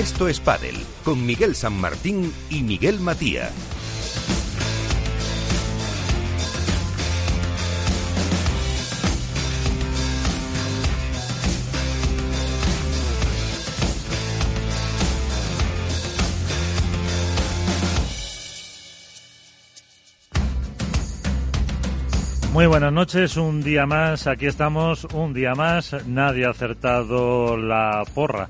Esto es Padel con Miguel San Martín y Miguel Matía. Muy buenas noches, un día más, aquí estamos, un día más, nadie ha acertado la porra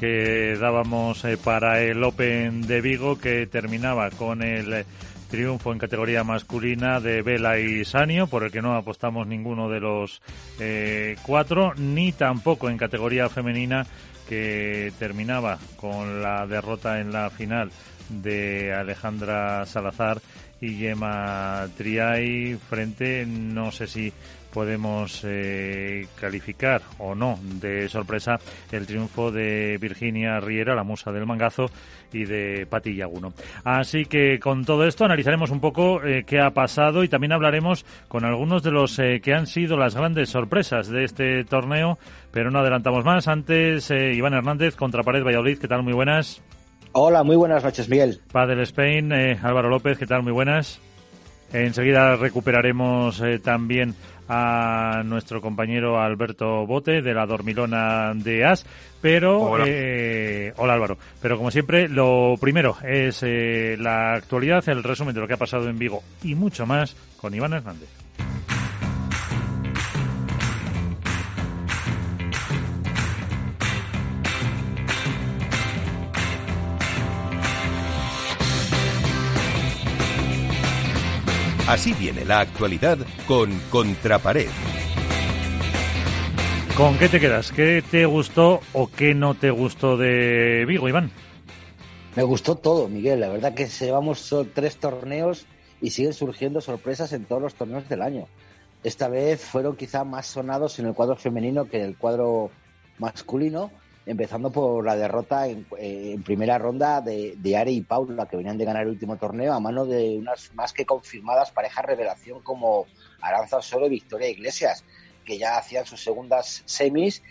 que dábamos eh, para el Open de Vigo que terminaba con el eh, triunfo en categoría masculina de Vela y Sanio, por el que no apostamos ninguno de los eh, cuatro, ni tampoco en categoría femenina que terminaba con la derrota en la final de Alejandra Salazar y Gemma Triay frente, no sé si podemos eh, calificar o no de sorpresa el triunfo de Virginia Riera, la musa del mangazo, y de Pati Yaguno. Así que con todo esto analizaremos un poco eh, qué ha pasado y también hablaremos con algunos de los eh, que han sido las grandes sorpresas de este torneo, pero no adelantamos más. Antes, Iván Hernández contra Pared Valladolid, ¿qué tal? Muy buenas. Hola, muy buenas noches, Miguel. Padel Spain, Álvaro López, ¿qué tal? Muy buenas. Enseguida recuperaremos eh, también a nuestro compañero Alberto Bote de la Dormilona de As, pero hola. Eh, hola Álvaro, pero como siempre lo primero es la actualidad, el resumen de lo que ha pasado en Vigo y mucho más con Iván Hernández. Así viene la actualidad con Contrapared. ¿Con qué te quedas? ¿Qué te gustó o qué no te gustó de Vigo, Iván? Me gustó todo, Miguel. La verdad que llevamos tres torneos y siguen surgiendo sorpresas en todos los torneos del año. Esta vez fueron quizá más sonados en el cuadro femenino que en el cuadro masculino, empezando por la derrota en, eh, primera ronda de, de, Ari y Paula, que venían de ganar el último torneo a mano de unas más que confirmadas parejas revelación como Aranza Solo y Victoria Iglesias, que ya hacían sus segundas semis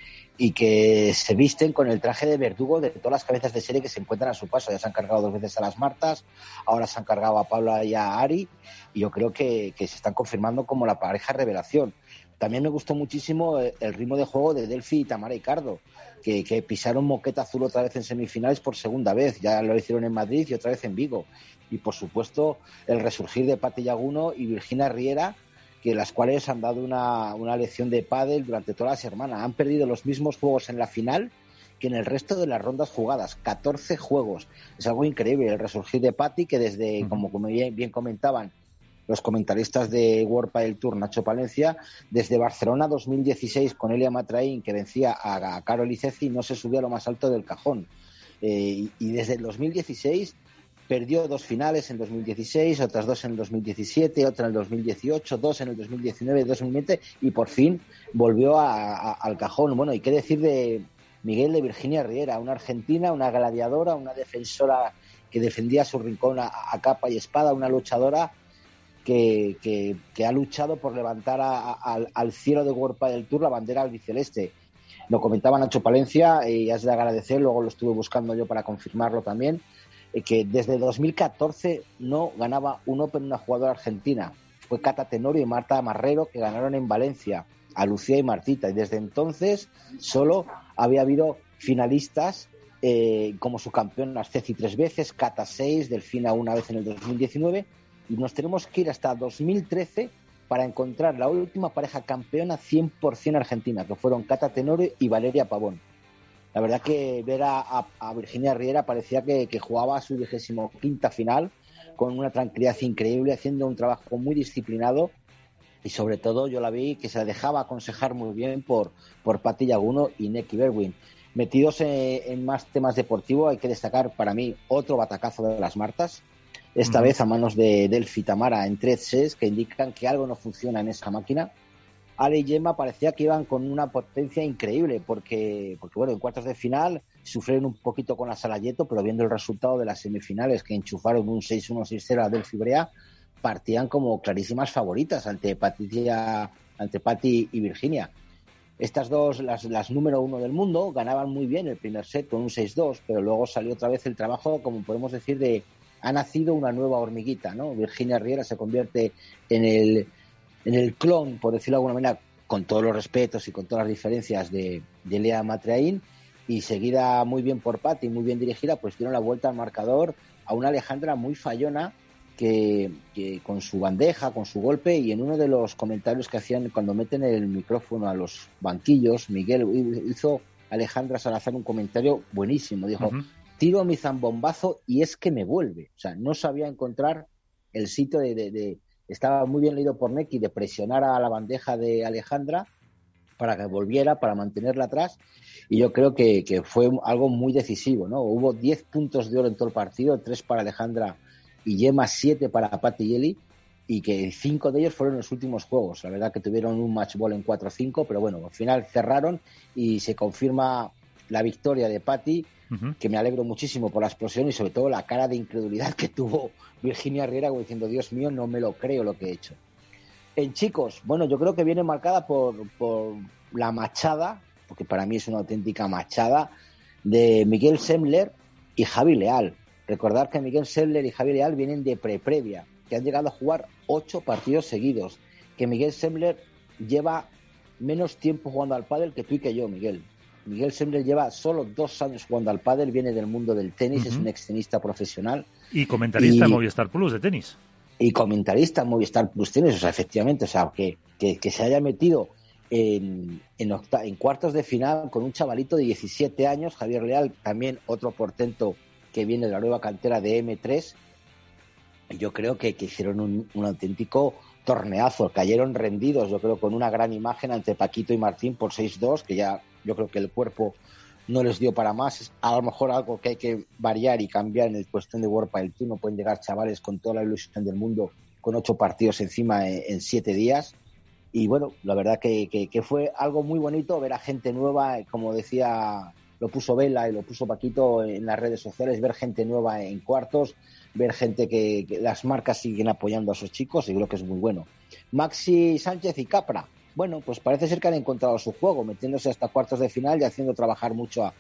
y que se visten con el traje de verdugo de todas las cabezas de serie que se encuentran a su paso. Ya se han cargado dos veces a las Martas, ahora se han cargado a Paula y a Ari, y yo creo que, se están confirmando como la pareja revelación. También me gustó muchísimo el ritmo de juego de Delphi y Tamara Icardo, que, que, pisaron moqueta azul otra vez en semifinales por segunda vez. Ya lo hicieron en Madrid y otra vez en Vigo. Y por supuesto, el resurgir de Pati Yaguno y Virginia Riera, que las cuales han dado una, una lección de pádel durante todas las semanas. Han perdido los mismos juegos en la final que en el resto de las rondas jugadas. 14 juegos. Es algo increíble el resurgir de Patti, que desde, como, bien comentaban, los comentaristas de World Padel Tour, Nacho Palencia, desde Barcelona 2016 con Elia Matraín, que vencía a, Carol Iceci, no se subió a lo más alto del cajón. Eh, y, desde el 2016 perdió dos finales en 2016, otras dos en el 2017, otra en el 2018, dos en el 2019, dos en el 2020 y por fin volvió a, al cajón. Bueno, y qué decir de Miguel de Virginia Riera, una argentina, una gladiadora, una defensora que defendía su rincón a capa y espada, una luchadora que, ha luchado por levantar al cielo de World del Tour la bandera albiceleste. Lo comentaba Nacho Palencia y es de agradecer, luego lo estuve buscando yo para confirmarlo también, eh, que desde 2014 no ganaba un Open una jugadora argentina. Fue Cata Tenorio y Marta Marrero que ganaron en Valencia, a Lucía y Martita. Y desde entonces solo había habido finalistas eh, como su campeona Ceci tres veces, Cata seis, Delfina una vez en el 2019 y nos tenemos que ir hasta 2013 para encontrar la última pareja campeona 100% argentina, que fueron Cata Tenorio y Valeria Pavón. La verdad que ver a, Virginia Riera parecía que, que jugaba su vigésimo quinta final con una tranquilidad increíble, haciendo un trabajo muy disciplinado y sobre todo yo la vi que se dejaba aconsejar muy bien por, por Patti y Neki Berwin. Metidos en, en, más temas deportivos, hay que destacar para mí otro batacazo de las Martas, esta uh -huh. vez a manos de Delphi Tamara en tres sets que indican que algo no funciona en esa máquina. Ale y Gemma parecía que iban con una potencia increíble porque, porque bueno, en cuartos de final sufrieron un poquito con la Salayeto, pero viendo el resultado de las semifinales que enchufaron un 6-1, 6-0 a Delphi Brea, partían como clarísimas favoritas ante Patricia, ante Patti y Virginia. Estas dos, las, las número uno del mundo, ganaban muy bien el primer set con un 6-2, pero luego salió otra vez el trabajo, como podemos decir, de ha nacido una nueva hormiguita, ¿no? Virginia Riera se convierte en el, en el clon, por decirlo de alguna manera, con todos los respetos y con todas las diferencias de, Lea Matreain, y seguida muy bien por Patti, muy bien dirigida, pues dieron la vuelta al marcador a una Alejandra muy fallona, que, con su bandeja, con su golpe, y en uno de los comentarios que hacían cuando meten el micrófono a los banquillos, Miguel hizo Alejandra Salazar un comentario buenísimo. Dijo, tiro mi zambombazo y es que me vuelve. O sea, no sabía encontrar el sitio de, estaba muy bien leído por Neki de presionar a la bandeja de Alejandra para que volviera, para mantenerla atrás. Y yo creo que, fue algo muy decisivo, ¿no? Hubo 10 puntos de oro en todo el partido, 3 para Alejandra y Yema 7 para Patti Yeli y que cinco de ellos fueron los últimos juegos. La verdad que tuvieron un match ball en 4-5, pero bueno, al final cerraron y se confirma la victoria de Patti, que me alegro muchísimo por la explosión y sobre todo la cara de incredulidad que tuvo Virginia Riera diciendo, Dios mío, no me lo creo lo que he hecho. En chicos, bueno, yo creo que viene marcada por, por la machada, porque para mí es una auténtica machada, de Miguel Semler y Javi Leal. Recordar que Miguel Semler y Javier Leal vienen de pre-previa, que han llegado a jugar ocho partidos seguidos, que Miguel Semler lleva menos tiempo jugando al pádel que tú y que yo, Miguel. Miguel Semler lleva solo dos años jugando al pádel, viene del mundo del tenis, es un extenista profesional. Y comentarista en Movistar Plus de tenis. Y comentarista en Movistar Plus Tenis, o sea, efectivamente, o sea, que, que, se haya metido en, en, en cuartos de final con un chavalito de 17 años, Javier Leal, también otro portento que viene de la nueva cantera de M3. Yo creo que, hicieron un, auténtico torneazo, cayeron rendidos, yo creo, con una gran imagen ante Paquito y Martín por 6-2, que ya yo creo que el cuerpo no les dio para más. Es a lo mejor algo que hay que variar y cambiar en el cuestión de Padel Tour. No pueden llegar chavales con toda la ilusión del mundo con ocho partidos encima en, siete días. Y bueno, la verdad que, que, fue algo muy bonito ver a gente nueva, como decía lo puso Vela y lo puso Paquito en las redes sociales, ver gente nueva en cuartos, ver gente que, las marcas siguen apoyando a esos chicos y creo que es muy bueno. Maxi Sánchez y Capra, bueno, pues parece ser que han encontrado su juego, metiéndose hasta cuartos de final y haciendo trabajar mucho a,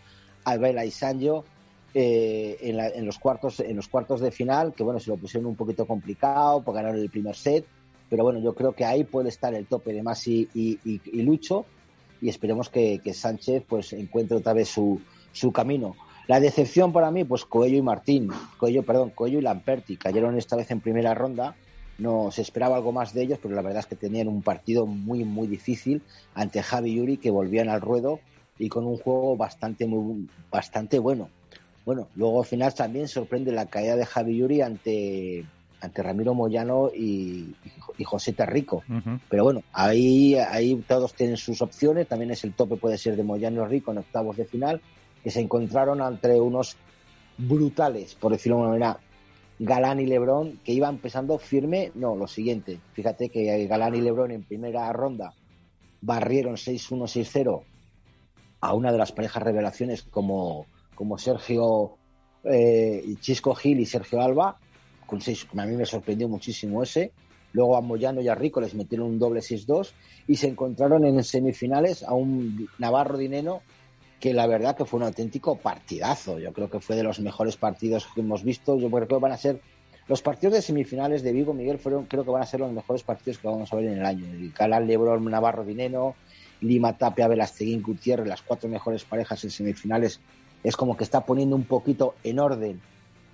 Vela y Sancho eh, en, los cuartos, en los cuartos de final, que bueno, se lo pusieron un poquito complicado, por ganar el primer set, pero bueno, yo creo que ahí puede estar el tope de Maxi y Lucho y esperemos que, Sánchez pues encuentre otra vez su, su camino. La decepción para mí, pues Coello y Martín, Coello, perdón, Coello y Lamperti cayeron esta vez en primera ronda. No se esperaba algo más de ellos, pero la verdad es que tenían un partido muy, muy difícil ante Javi y Yuri, que volvían al ruedo y con un juego bastante, muy, bastante bueno. Bueno, luego al final también sorprende la caída de Javi Yuri ante, ante Ramiro Moyano y, y José Terrico. Pero bueno, ahí, ahí todos tienen sus opciones. También es el tope, puede ser de Moyano Rico en octavos de final, que se encontraron entre unos brutales, por decirlo de una manera, Galán y Lebrón, que iban empezando firme. No, lo siguiente. Fíjate que Galán y Lebrón en primera ronda barrieron 6-1, 6-0 a una de las parejas revelaciones como, como Sergio eh, Chisco Gil y Sergio Alba con seis, a mí me sorprendió muchísimo ese. Luego a Moyano y a Rico les metieron un doble 6-2 y se encontraron en semifinales a un Navarro Dineno que la verdad que fue un auténtico partidazo. Yo creo que fue de los mejores partidos que hemos visto. Yo creo que van a ser los partidos de semifinales de Vigo, Miguel, fueron, creo que van a ser los mejores partidos que vamos a ver en el año. El Calal Lebron, Navarro Dineno, Lima Tapia, Velasteguín Gutiérrez, las cuatro mejores parejas en semifinales. Es como que está poniendo un poquito en orden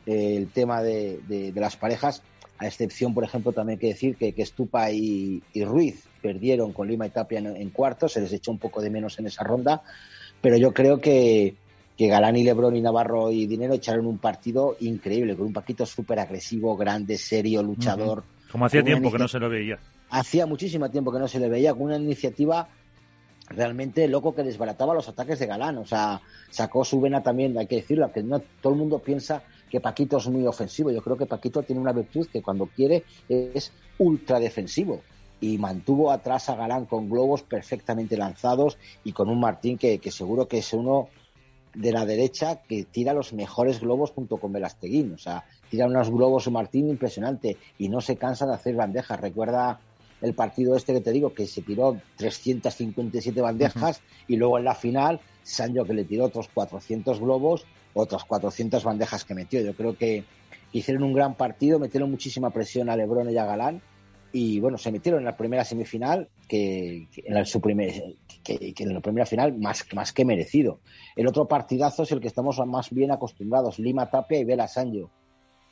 el tema de, las parejas, a excepción, por ejemplo, también hay que decir que, que Estupa y, Ruiz perdieron con Lima y Tapia en, cuartos, se les echó un poco de menos en esa ronda, pero yo creo que, que Galán y Lebrón y Navarro y Dinero echaron un partido increíble, con un Paquito súper agresivo, grande, serio, luchador. Como hacía tiempo que no se lo veía. Hacía muchísimo tiempo que no se le veía, con una iniciativa realmente loco que desbarataba los ataques de Galán. O sea, sacó su vena también, hay que decirlo, que no todo el mundo piensa que Paquito es muy ofensivo. Yo creo que Paquito tiene una virtud que cuando quiere es ultra defensivo. Y mantuvo atrás a Galán con globos perfectamente lanzados y con un Martín que, seguro que es uno de la derecha que tira los mejores globos junto con Velasteguín. O sea, tira unos globos Martín impresionante y no se cansa de hacer bandejas. Recuerda el partido este que te digo, que se tiró 357 bandejas y luego en la final, Sancho que le tiró otros 400 globos, otras 400 bandejas que metió. Yo creo que hicieron un gran partido, metieron muchísima presión a Lebron y a Galán y bueno, se metieron en la primera semifinal, que, en, la, su primer, que, en la primera final más, más que merecido. El otro partidazo es el que estamos más bien acostumbrados, Lima Tapia y Vela Sancho.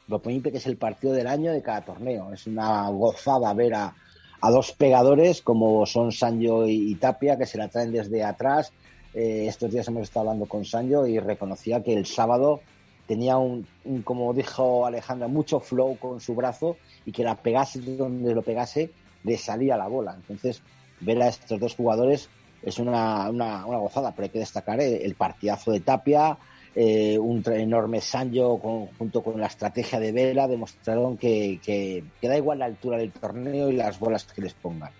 Lo que es el partido del año de cada torneo. Es una gozada ver a, dos pegadores como son Sancho y, Tapia, que se la traen desde atrás. Eh, estos días hemos estado hablando con Sancho y reconocía que el sábado tenía un, como dijo Alejandra, mucho flow con su brazo y que la pegase donde lo pegase, le salía la bola. Entonces, ver a estos dos jugadores es una, una, gozada, pero hay que destacar el, partidazo de Tapia, eh, un enorme Sancho junto con la estrategia de Vela, demostraron que, que, da igual la altura del torneo y las bolas que les pongan.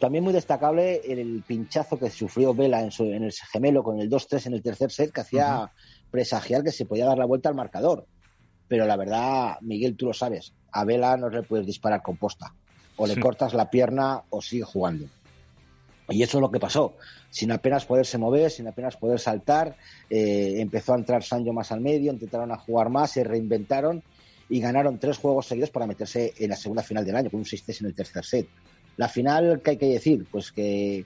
También muy destacable el, pinchazo que sufrió Vela en, su, en el gemelo con el 2-3 en el tercer set, que hacía presagiar que se podía dar la vuelta al marcador. Pero la verdad, Miguel, tú lo sabes, a Vela no le puedes disparar con posta. O le cortas la pierna o sigue jugando. Y eso es lo que pasó. Sin apenas poderse mover, sin apenas poder saltar, eh, empezó a entrar Sancho más al medio, intentaron a jugar más, se reinventaron y ganaron tres juegos seguidos para meterse en la segunda final del año, con un 6-3 en el tercer set. La final, ¿qué hay que decir? Pues que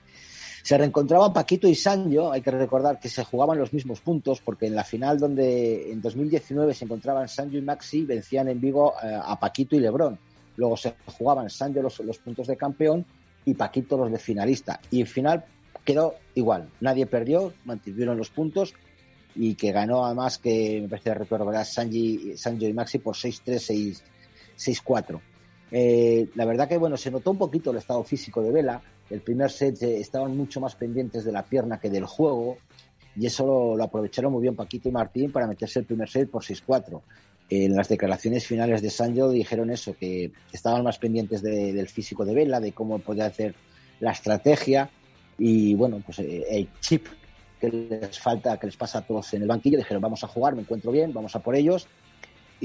se reencontraban Paquito y Sancho, hay que recordar que se jugaban los mismos puntos, porque en la final donde en 2019 se encontraban Sancho y Maxi, vencían en Vigo eh, a Paquito y Lebrón. Luego se jugaban Sancho los, puntos de campeón y Paquito los de finalista. Y el final quedó igual, nadie perdió, mantuvieron los puntos y que ganó además que me parece recordar Sancho y Maxi por 6-3, 6-4. Eh, la verdad que bueno, se notó un poquito el estado físico de Vela, el primer set eh, estaban mucho más pendientes de la pierna que del juego y eso lo, aprovecharon muy bien Paquito y Martín para meterse el primer set por 6-4. En las declaraciones finales de Sancho dijeron eso, que estaban más pendientes del físico de Vela, de cómo podía hacer la estrategia y bueno, pues eh, el chip que les falta, que les pasa a todos en el banquillo, dijeron vamos a jugar, me encuentro bien, vamos a por ellos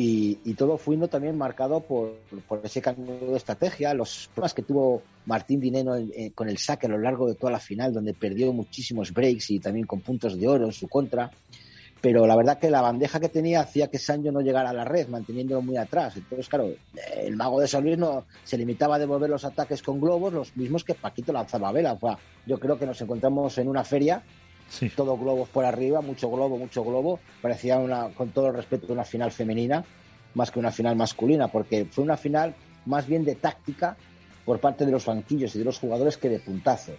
y, todo fue también marcado por, ese cambio de estrategia, los problemas que tuvo Martín Dineno con el saque a lo largo de toda la final, donde perdió muchísimos breaks y también con puntos de oro en su contra. Pero la verdad que la bandeja que tenía hacía que Sancho no llegara a la red, manteniéndolo muy atrás. Entonces, claro, el mago de San Luis no, se limitaba a devolver los ataques con globos, los mismos que Paquito lanzaba a vela. yo creo que nos encontramos en una feria Sí. Todo globos por arriba, mucho globo, mucho globo. Parecía, una, con todo el respeto, una final femenina más que una final masculina, porque fue una final más bien de táctica por parte de los banquillos y de los jugadores que de puntazos.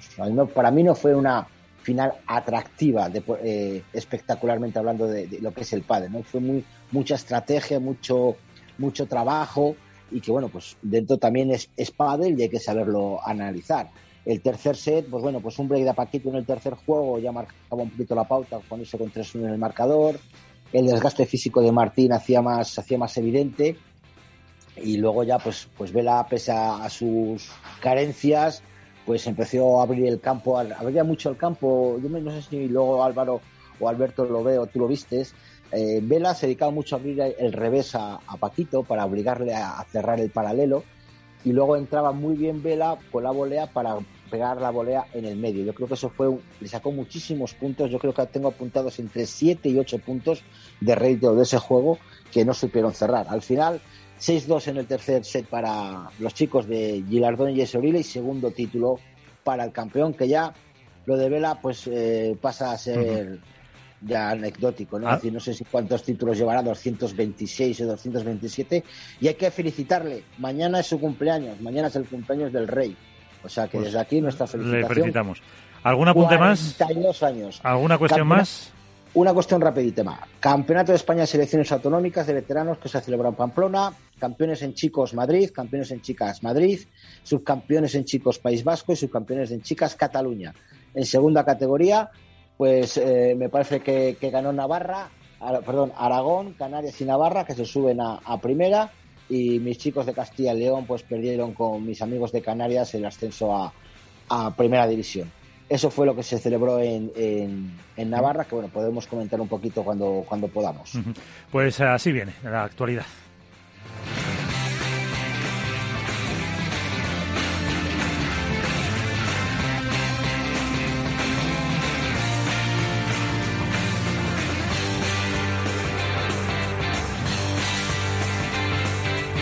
para mí no fue una final atractiva, de, eh, espectacularmente hablando de, lo que es el padre. ¿no? Fue muy, mucha estrategia, mucho, mucho trabajo y que, bueno, pues dentro también es, es y hay que saberlo analizar. El tercer set, pues bueno, pues un break de Paquito en el tercer juego ya marcaba un poquito la pauta ponerse con 3-1 en el marcador. El desgaste físico de Martín hacía más, hacía más evidente. Y luego ya, pues, pues Vela, pese a, sus carencias, pues empezó a abrir el campo, abría mucho el campo. Yo no sé si luego Álvaro o Alberto lo veo, tú lo vistes. Eh, Vela se dedicaba mucho a abrir el revés a, Paquito para obligarle a cerrar el paralelo y luego entraba muy bien Vela con la volea para pegar la volea en el medio. Yo creo que eso fue, le sacó muchísimos puntos, yo creo que tengo apuntados entre 7 y 8 puntos de ratio de ese juego que no supieron cerrar. Al final, 6-2 en el tercer set para los chicos de Gilardón y Esorile y segundo título para el campeón, que ya lo de Vela pues eh, pasa a ser ya anecdótico, ¿no? Ah. no sé si cuántos títulos llevará, 226 o 227, y hay que felicitarle. Mañana es su cumpleaños, mañana es el cumpleaños del rey. O sea que pues desde aquí nuestra felicitación. Le felicitamos. ¿Algún apunte más? años. ¿Alguna cuestión más? Una cuestión rapidita más. Campeonato de España de Selecciones Autonómicas de Veteranos que se ha celebrado en Pamplona. Campeones en chicos Madrid, campeones en chicas Madrid, subcampeones en chicos País Vasco y subcampeones en chicas Cataluña. En segunda categoría, pues eh, me parece que, ganó Navarra, perdón, Aragón, Canarias y Navarra, que se suben a, primera, y mis chicos de Castilla y León pues perdieron con mis amigos de Canarias el ascenso a, primera división. Eso fue lo que se celebró en, en, Navarra, que bueno, podemos comentar un poquito cuando, cuando podamos. Pues así viene la actualidad.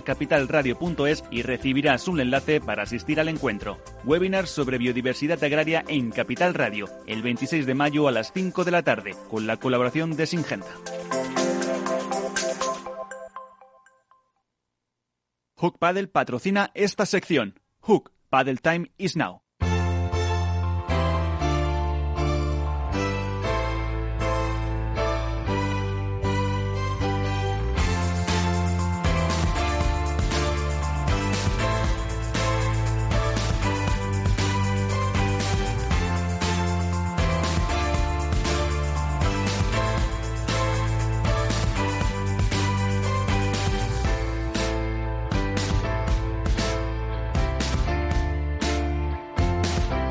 capitalradio.es y recibirás un enlace para asistir al encuentro. Webinar sobre biodiversidad agraria en Capital Radio, el 26 de mayo a las 5 de la tarde, con la colaboración de Singenta. Hook Paddle patrocina esta sección. Hook Paddle Time is now.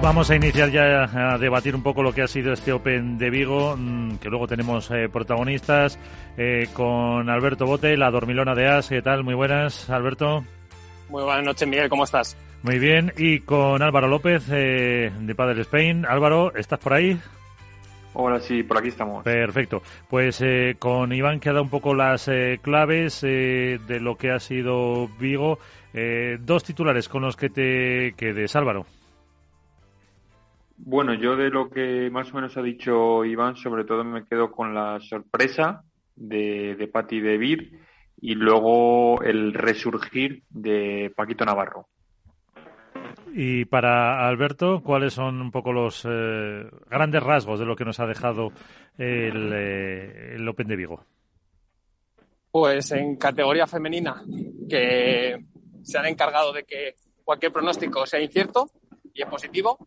Vamos a iniciar ya a debatir un poco lo que ha sido este Open de Vigo, mm, que luego tenemos eh, protagonistas eh, con Alberto Bote, la dormilona de As. ¿Qué tal? Muy buenas, Alberto. Muy buenas noches, Miguel. ¿Cómo estás? Muy bien. Y con Álvaro López eh, de Padre Spain. Álvaro, ¿estás por ahí? Hola, sí, por aquí estamos. Perfecto. Pues con Iván que ha dado un poco las claves de lo que ha sido Vigo. dos titulares con los que te quedes, Álvaro. Bueno, yo de lo que más o menos ha dicho Iván, sobre todo me quedo con la sorpresa de, de Patti de Vir y luego el resurgir de Paquito Navarro. Y para Alberto, ¿cuáles son un poco los eh, grandes rasgos de lo que nos ha dejado el, eh, el Open de Vigo? Pues en categoría femenina, que se han encargado de que cualquier pronóstico sea incierto y es positivo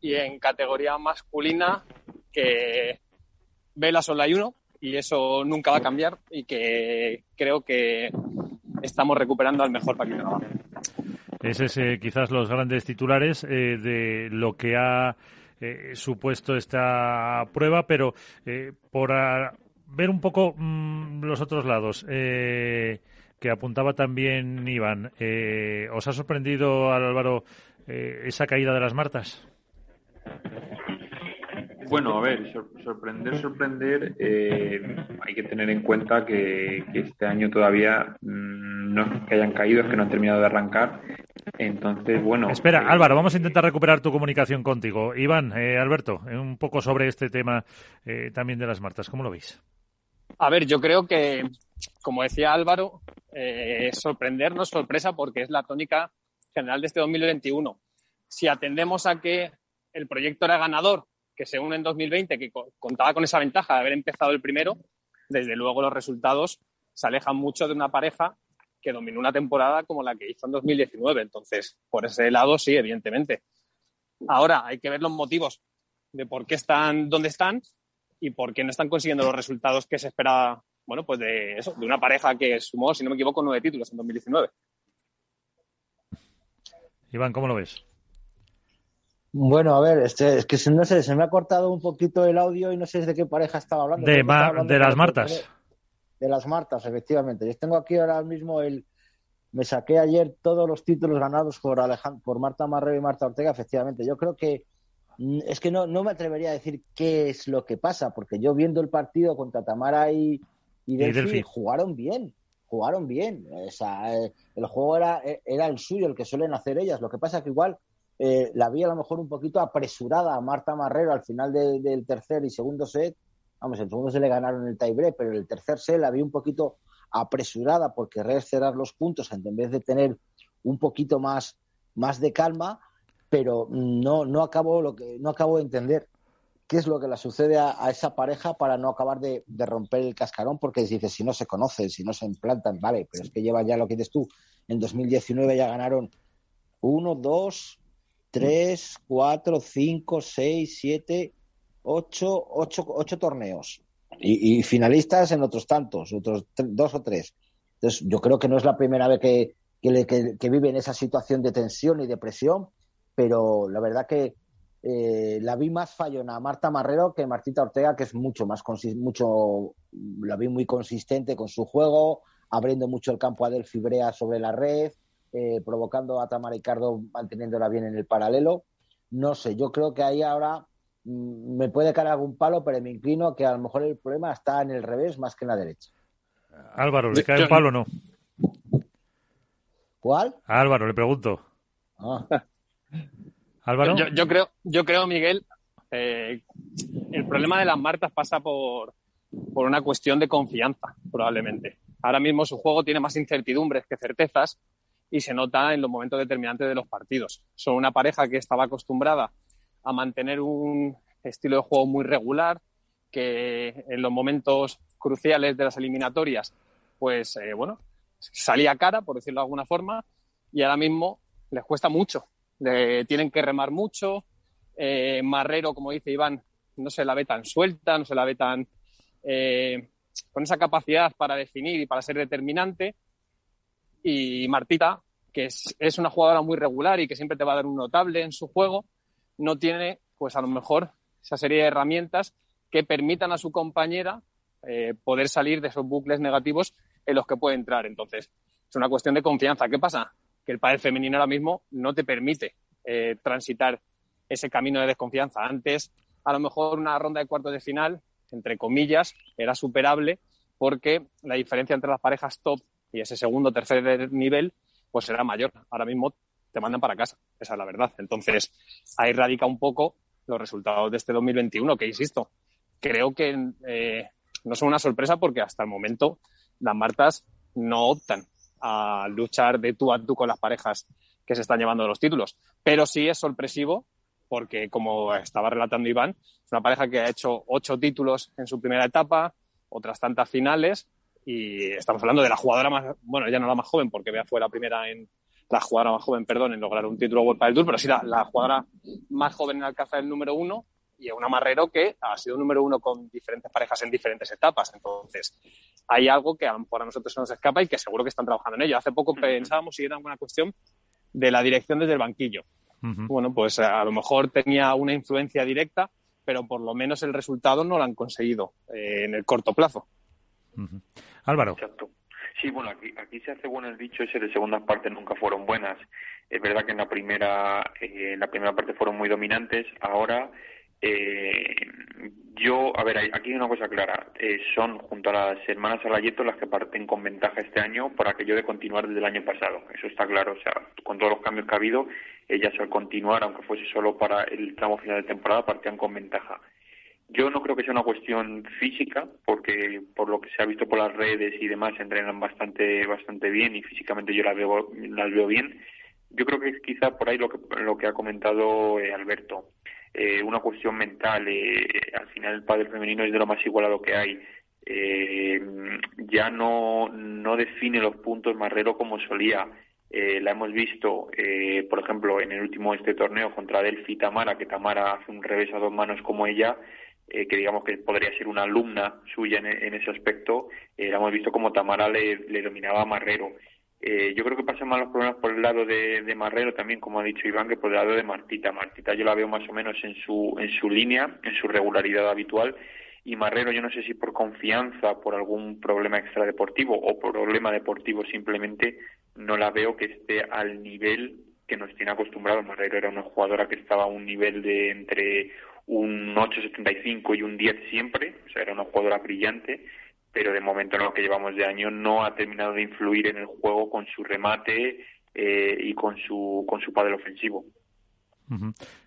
y en categoría masculina que Vela solo hay uno y eso nunca va a cambiar y que creo que estamos recuperando al mejor Paquito Navarro. Ese es eh, quizás los grandes titulares eh, de lo que ha eh, supuesto esta prueba, pero por ver un poco mm, los otros lados que apuntaba también Iván, ¿os ha sorprendido Álvaro esa caída de las Martas? Bueno, a ver, sorprender, sorprender, eh, hay que tener en cuenta que, este año todavía mm, no es que hayan caído, es que no han terminado de arrancar. Entonces, bueno. Espera, eh, Álvaro, vamos a intentar recuperar tu comunicación contigo. Iván, eh, Alberto, un poco sobre este tema también de las Martas, ¿cómo lo veis? A ver, yo creo que, como decía Álvaro, sorprendernos, sorpresa, porque es la tónica general de este 2021. Si atendemos a que el proyecto era ganador, que se une en 2020, que contaba con esa ventaja de haber empezado el primero, desde luego los resultados se alejan mucho de una pareja que dominó una temporada como la que hizo en 2019. Entonces, por ese lado, sí, evidentemente. Ahora hay que ver los motivos de por qué están donde están y por qué no están consiguiendo los resultados que se esperaba, bueno, pues de eso, de una pareja que sumó, si no me equivoco, nueve títulos en 2019. Iván, ¿cómo lo ves? Bueno, a ver, este, es que no sé, se me ha cortado un poquito el audio y no sé de qué pareja estaba hablando. De, las Martas. De las Martas, efectivamente. Yo tengo aquí ahora mismo el. Me saqué ayer todos los títulos ganados por, por Marta Marrero y Marta Ortega, efectivamente. Yo creo que. Mm, es que no, no me atrevería a decir qué es lo que pasa, porque yo viendo el partido contra Tamara y, y, Delphi, jugaron bien jugaron bien. O sea, eh, el juego era, era el suyo, el que suelen hacer ellas. Lo que pasa que igual eh, la vi a lo mejor un poquito apresurada a Marta Marrero al final del tercer y segundo set. Vamos, el segundo se le ganaron el tiebreak, pero el tercer set la vi un poquito apresurada por querer cerrar los puntos en vez de tener un poquito más, más de calma, pero no, no, acabo lo que, no acabo de entender qué es lo que le sucede a, esa pareja para no acabar de, de, romper el cascarón, porque dices, si no se conocen, si no se implantan, vale, pero es que llevan ya lo que dices tú, en 2019 ya ganaron uno, dos, 3, 4, 5, 6, 7, ocho, ocho, ocho torneos y, finalistas en otros tantos, otros dos o tres. Entonces, yo creo que no es la primera vez que, que, vive en esa situación de tensión y de presión, pero la verdad que eh, la vi más fallona a Marta Marrero que Martita Ortega, que es mucho más mucho, la vi muy consistente con su juego, abriendo mucho el campo a Delphi Brea sobre la red, eh, provocando a Tamara Ricardo manteniéndola bien en el paralelo. No sé, yo creo que ahí ahora mm, me puede caer algún palo, pero me inclino que a lo mejor el problema está en el revés más que en la derecha. Álvaro, ¿le cae un palo o no? ¿Cuál? Álvaro, le pregunto. Ah. Álvaro. Yo, creo, yo creo, Miguel, eh, el problema de las Martas pasa por, por una cuestión de confianza, probablemente. Ahora mismo su juego tiene más incertidumbres que certezas y se nota en los momentos determinantes de los partidos. Son una pareja que estaba acostumbrada a mantener un estilo de juego muy regular, que en los momentos cruciales de las eliminatorias, pues eh, bueno, salía cara, por decirlo de alguna forma, y ahora mismo les cuesta mucho. tienen que remar mucho. Eh, Marrero, como dice Iván, no se la ve tan suelta, no se la ve tan eh, con esa capacidad para definir y para ser determinante. Y Martita, que es, una jugadora muy regular y que siempre te va a dar un notable en su juego, no tiene, pues a lo mejor, esa serie de herramientas que permitan a su compañera eh, poder salir de esos bucles negativos en los que puede entrar. Entonces, es una cuestión de confianza. ¿Qué pasa? Que el padre femenino ahora mismo no te permite eh, transitar ese camino de desconfianza. Antes, a lo mejor una ronda de cuartos de final, entre comillas, era superable porque la diferencia entre las parejas top y ese segundo tercer nivel, pues será mayor. Ahora mismo te mandan para casa, esa es la verdad. Entonces, ahí radica un poco los resultados de este 2021, que insisto, creo que eh, no son una sorpresa porque hasta el momento las Martas no optan a luchar de tú a tú con las parejas que se están llevando los títulos. Pero sí es sorpresivo porque, como estaba relatando Iván, es una pareja que ha hecho ocho títulos en su primera etapa, otras tantas finales y estamos hablando de la jugadora más, bueno, ya no la más joven, porque Bea fue la primera en, la jugadora más joven, perdón, en lograr un título World del Tour, pero sí la, jugadora más joven en alcanzar el número uno y una Marrero que ha sido número uno con diferentes parejas en diferentes etapas. Entonces, hay algo que a lo mejor a nosotros se nos escapa y que seguro que están trabajando en ello. Hace poco pensábamos si era una cuestión de la dirección desde el banquillo. Bueno, pues a lo mejor tenía una influencia directa, pero por lo menos el resultado no lo han conseguido eh, en el corto plazo. Álvaro. Exacto. Sí, bueno, aquí, se hace bueno el dicho ese de segundas partes nunca fueron buenas. Es verdad que en la primera, eh, en la primera parte fueron muy dominantes. Ahora, eh, yo, a ver, aquí hay una cosa clara. Eh, son junto a las hermanas Alayeto las que parten con ventaja este año por aquello de continuar desde el año pasado. Eso está claro. O sea, con todos los cambios que ha habido, ellas al continuar, aunque fuese solo para el tramo final de temporada, partían con ventaja. Yo no creo que sea una cuestión física, porque por lo que se ha visto por las redes y demás, entrenan bastante, bastante bien y físicamente yo las veo, las veo bien. Yo creo que es quizá por ahí lo que, lo que ha comentado eh, Alberto. Eh, una cuestión mental. Eh, al final el padre femenino es de lo más igualado que hay. ya no, no define los puntos Marrero como solía. la hemos visto, por ejemplo, en el último este torneo contra Delphi Tamara, que Tamara hace un revés a dos manos como ella, eh, que digamos que podría ser una alumna suya en, ese aspecto, eh, hemos visto como Tamara le, dominaba a Marrero. Eh, yo creo que pasan más los problemas por el lado de, Marrero también, como ha dicho Iván, que por el lado de Martita. Martita yo la veo más o menos en su, en su línea, en su regularidad habitual, y Marrero yo no sé si por confianza, por algún problema extradeportivo o problema deportivo simplemente, no la veo que esté al nivel que nos tiene acostumbrado. Marrero era una jugadora que estaba a un nivel de entre un 8.75 y un 10 siempre, o sea, era una jugadora brillante, pero de momento en lo que llevamos de año no ha terminado de influir en el juego con su remate eh, y con su, con su padre ofensivo.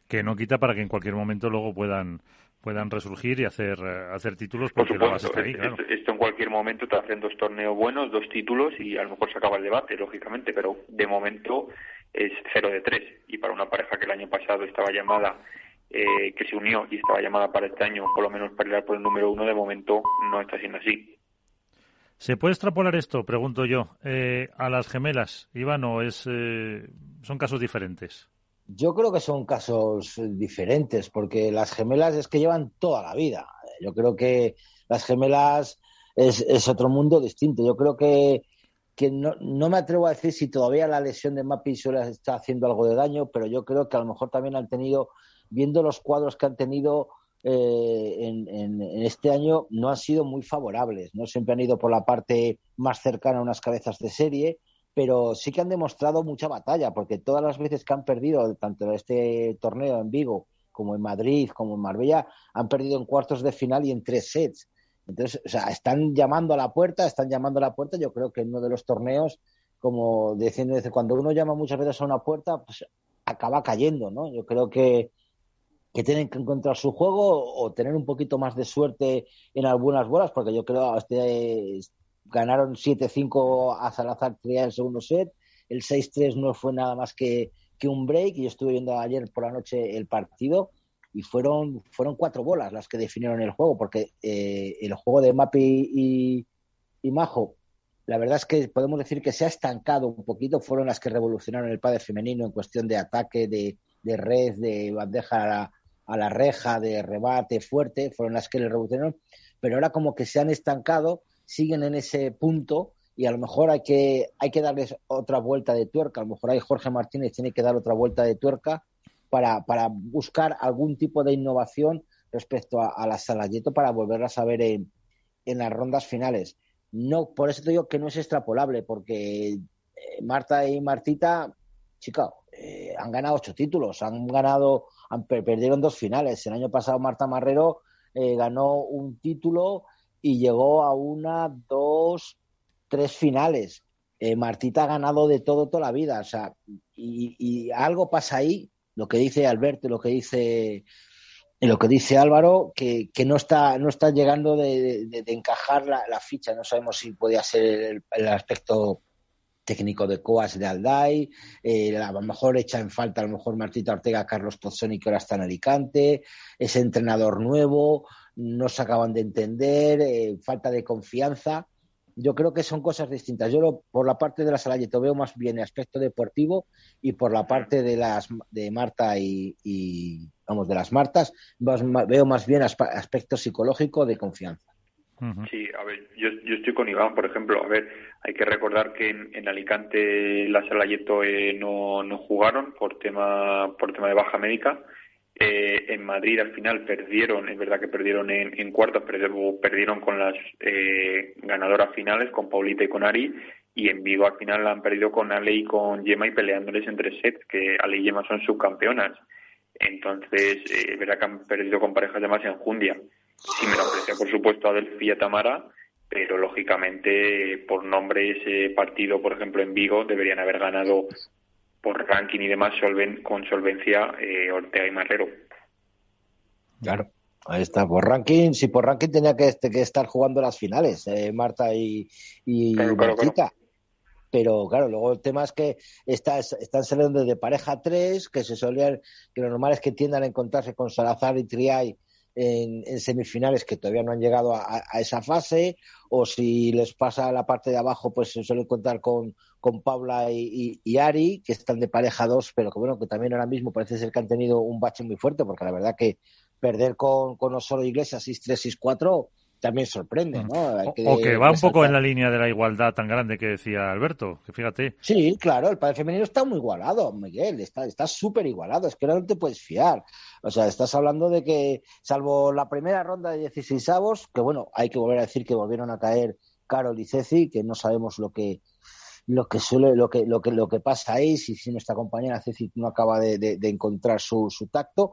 Que no quita para que en cualquier momento luego puedan puedan resurgir y hacer eh, hacer títulos porque Por supuesto, esto, en cualquier momento te hacen dos torneos buenos, dos títulos y a lo mejor se acaba el debate, lógicamente, pero de momento es cero de tres. Y para una pareja que el año pasado estaba llamada eh, que se unió y estaba llamada para este año, por lo menos para ir por el número uno, de momento no está siendo así. ¿Se puede extrapolar esto, pregunto yo, eh, a las gemelas, Iván, o es, eh, son casos diferentes? Yo creo que son casos diferentes, porque las gemelas es que llevan toda la vida. Yo creo que las gemelas es, es otro mundo distinto. Yo creo que, que no, no, me atrevo a decir si todavía la lesión de Mapi suele está haciendo algo de daño, pero yo creo que a lo mejor también han tenido, viendo los cuadros que han tenido eh, en, en, este año, no han sido muy favorables. No siempre han ido por la parte más cercana a unas cabezas de serie pero sí que han demostrado mucha batalla, porque todas las veces que han perdido, tanto este torneo en Vigo como en Madrid, como en Marbella, han perdido en cuartos de final y en tres sets. Entonces, o sea, están llamando a la puerta, están llamando a la puerta. Yo creo que en uno de los torneos, como diciendo, cuando uno llama muchas veces a una puerta, pues acaba cayendo, ¿no? Yo creo que, que tienen que encontrar su juego o tener un poquito más de suerte en algunas bolas, porque yo creo este, ganaron 7-5 a Salazar en el segundo set. El 6-3 no fue nada más que, que un break. Y yo estuve viendo ayer por la noche el partido y fueron, fueron cuatro bolas las que definieron el juego, porque eh, el juego de Mapi y, y, Majo, la verdad es que podemos decir que se ha estancado un poquito. Fueron las que revolucionaron el padre femenino en cuestión de ataque, de, de red, de bandeja a la, reja, de rebate fuerte. Fueron las que le revolucionaron. Pero ahora como que se han estancado siguen en ese punto y a lo mejor hay que, hay que darles otra vuelta de tuerca. A lo mejor ahí Jorge Martínez tiene que dar otra vuelta de tuerca para, para buscar algún tipo de innovación respecto a, a la Salayeto para volverlas a ver en, en, las rondas finales. No, por eso te digo que no es extrapolable, porque eh, Marta y Martita, chica, eh, han ganado ocho títulos, han ganado, perdieron dos finales. El año pasado Marta Marrero eh, ganó un título y llegó a una, dos, tres finales. Eh, Martita ha ganado de todo toda la vida, o sea, y, algo pasa ahí, lo que dice Alberto, lo que dice lo que dice Álvaro, que, que no está no está llegando de, de, encajar la, la, ficha. No sabemos si podía ser el aspecto técnico de Coas de Alday, eh, a lo mejor echa en falta a lo mejor Martita Ortega, Carlos Pozzoni, que ahora está en Alicante, ese entrenador nuevo, no se acaban de entender, eh, falta de confianza. Yo creo que son cosas distintas. Yo lo, por la parte de la Salayeto veo más bien aspecto deportivo y por la parte de las de Marta y, y vamos de las Martas veo más bien aspecto psicológico de confianza. Sí, a ver, yo, yo estoy con Iván, por ejemplo. A ver, hay que recordar que en, Alicante la Salayeto eh, no, no jugaron por tema por tema de baja médica eh, en Madrid al final perdieron, es verdad que perdieron en, cuartos, pero perdieron con las eh, ganadoras finales, con Paulita y con Ari, y en Vigo al final la han perdido con Ale y con Yema y peleándoles en tres sets, que Ale y Yema son subcampeonas. Entonces, eh, es verdad que han perdido con parejas de más enjundia. Sí me lo aprecia, por supuesto, a Delfía Tamara, pero lógicamente por nombre ese partido, por ejemplo, en Vigo, deberían haber ganado por ranking y demás solven, con solvencia eh, Ortega y Marrero. Claro, ahí está, por ranking, si por ranking tenía que, este, que estar jugando las finales, eh, Marta y, y claro, claro, claro. Pero claro, luego el tema es que está, están saliendo de pareja 3, que se solían, que lo normal es que tiendan a encontrarse con Salazar y Triay en, en, semifinales que todavía no han llegado a, esa fase, o si les pasa la parte de abajo, pues se suele contar con, con Paula y, y, Ari, que están de pareja 2, pero que bueno, que también ahora mismo parece ser que han tenido un bache muy fuerte, porque la verdad que perder con, con Osoro Iglesias 6-3, 6-4 también sorprende, ¿no? Que, o que va un poco en la línea de la igualdad tan grande que decía Alberto, que fíjate. Sí, claro, el padre femenino está muy igualado, Miguel, está súper igualado, es que no te puedes fiar. O sea, estás hablando de que, salvo la primera ronda de 16 avos, que bueno, hay que volver a decir que volvieron a caer Carol y Ceci, que no sabemos lo que lo que suele, lo que, lo que, lo que pasa ahí, si, si nuestra compañera Ceci no acaba de, de, de encontrar su, su tacto,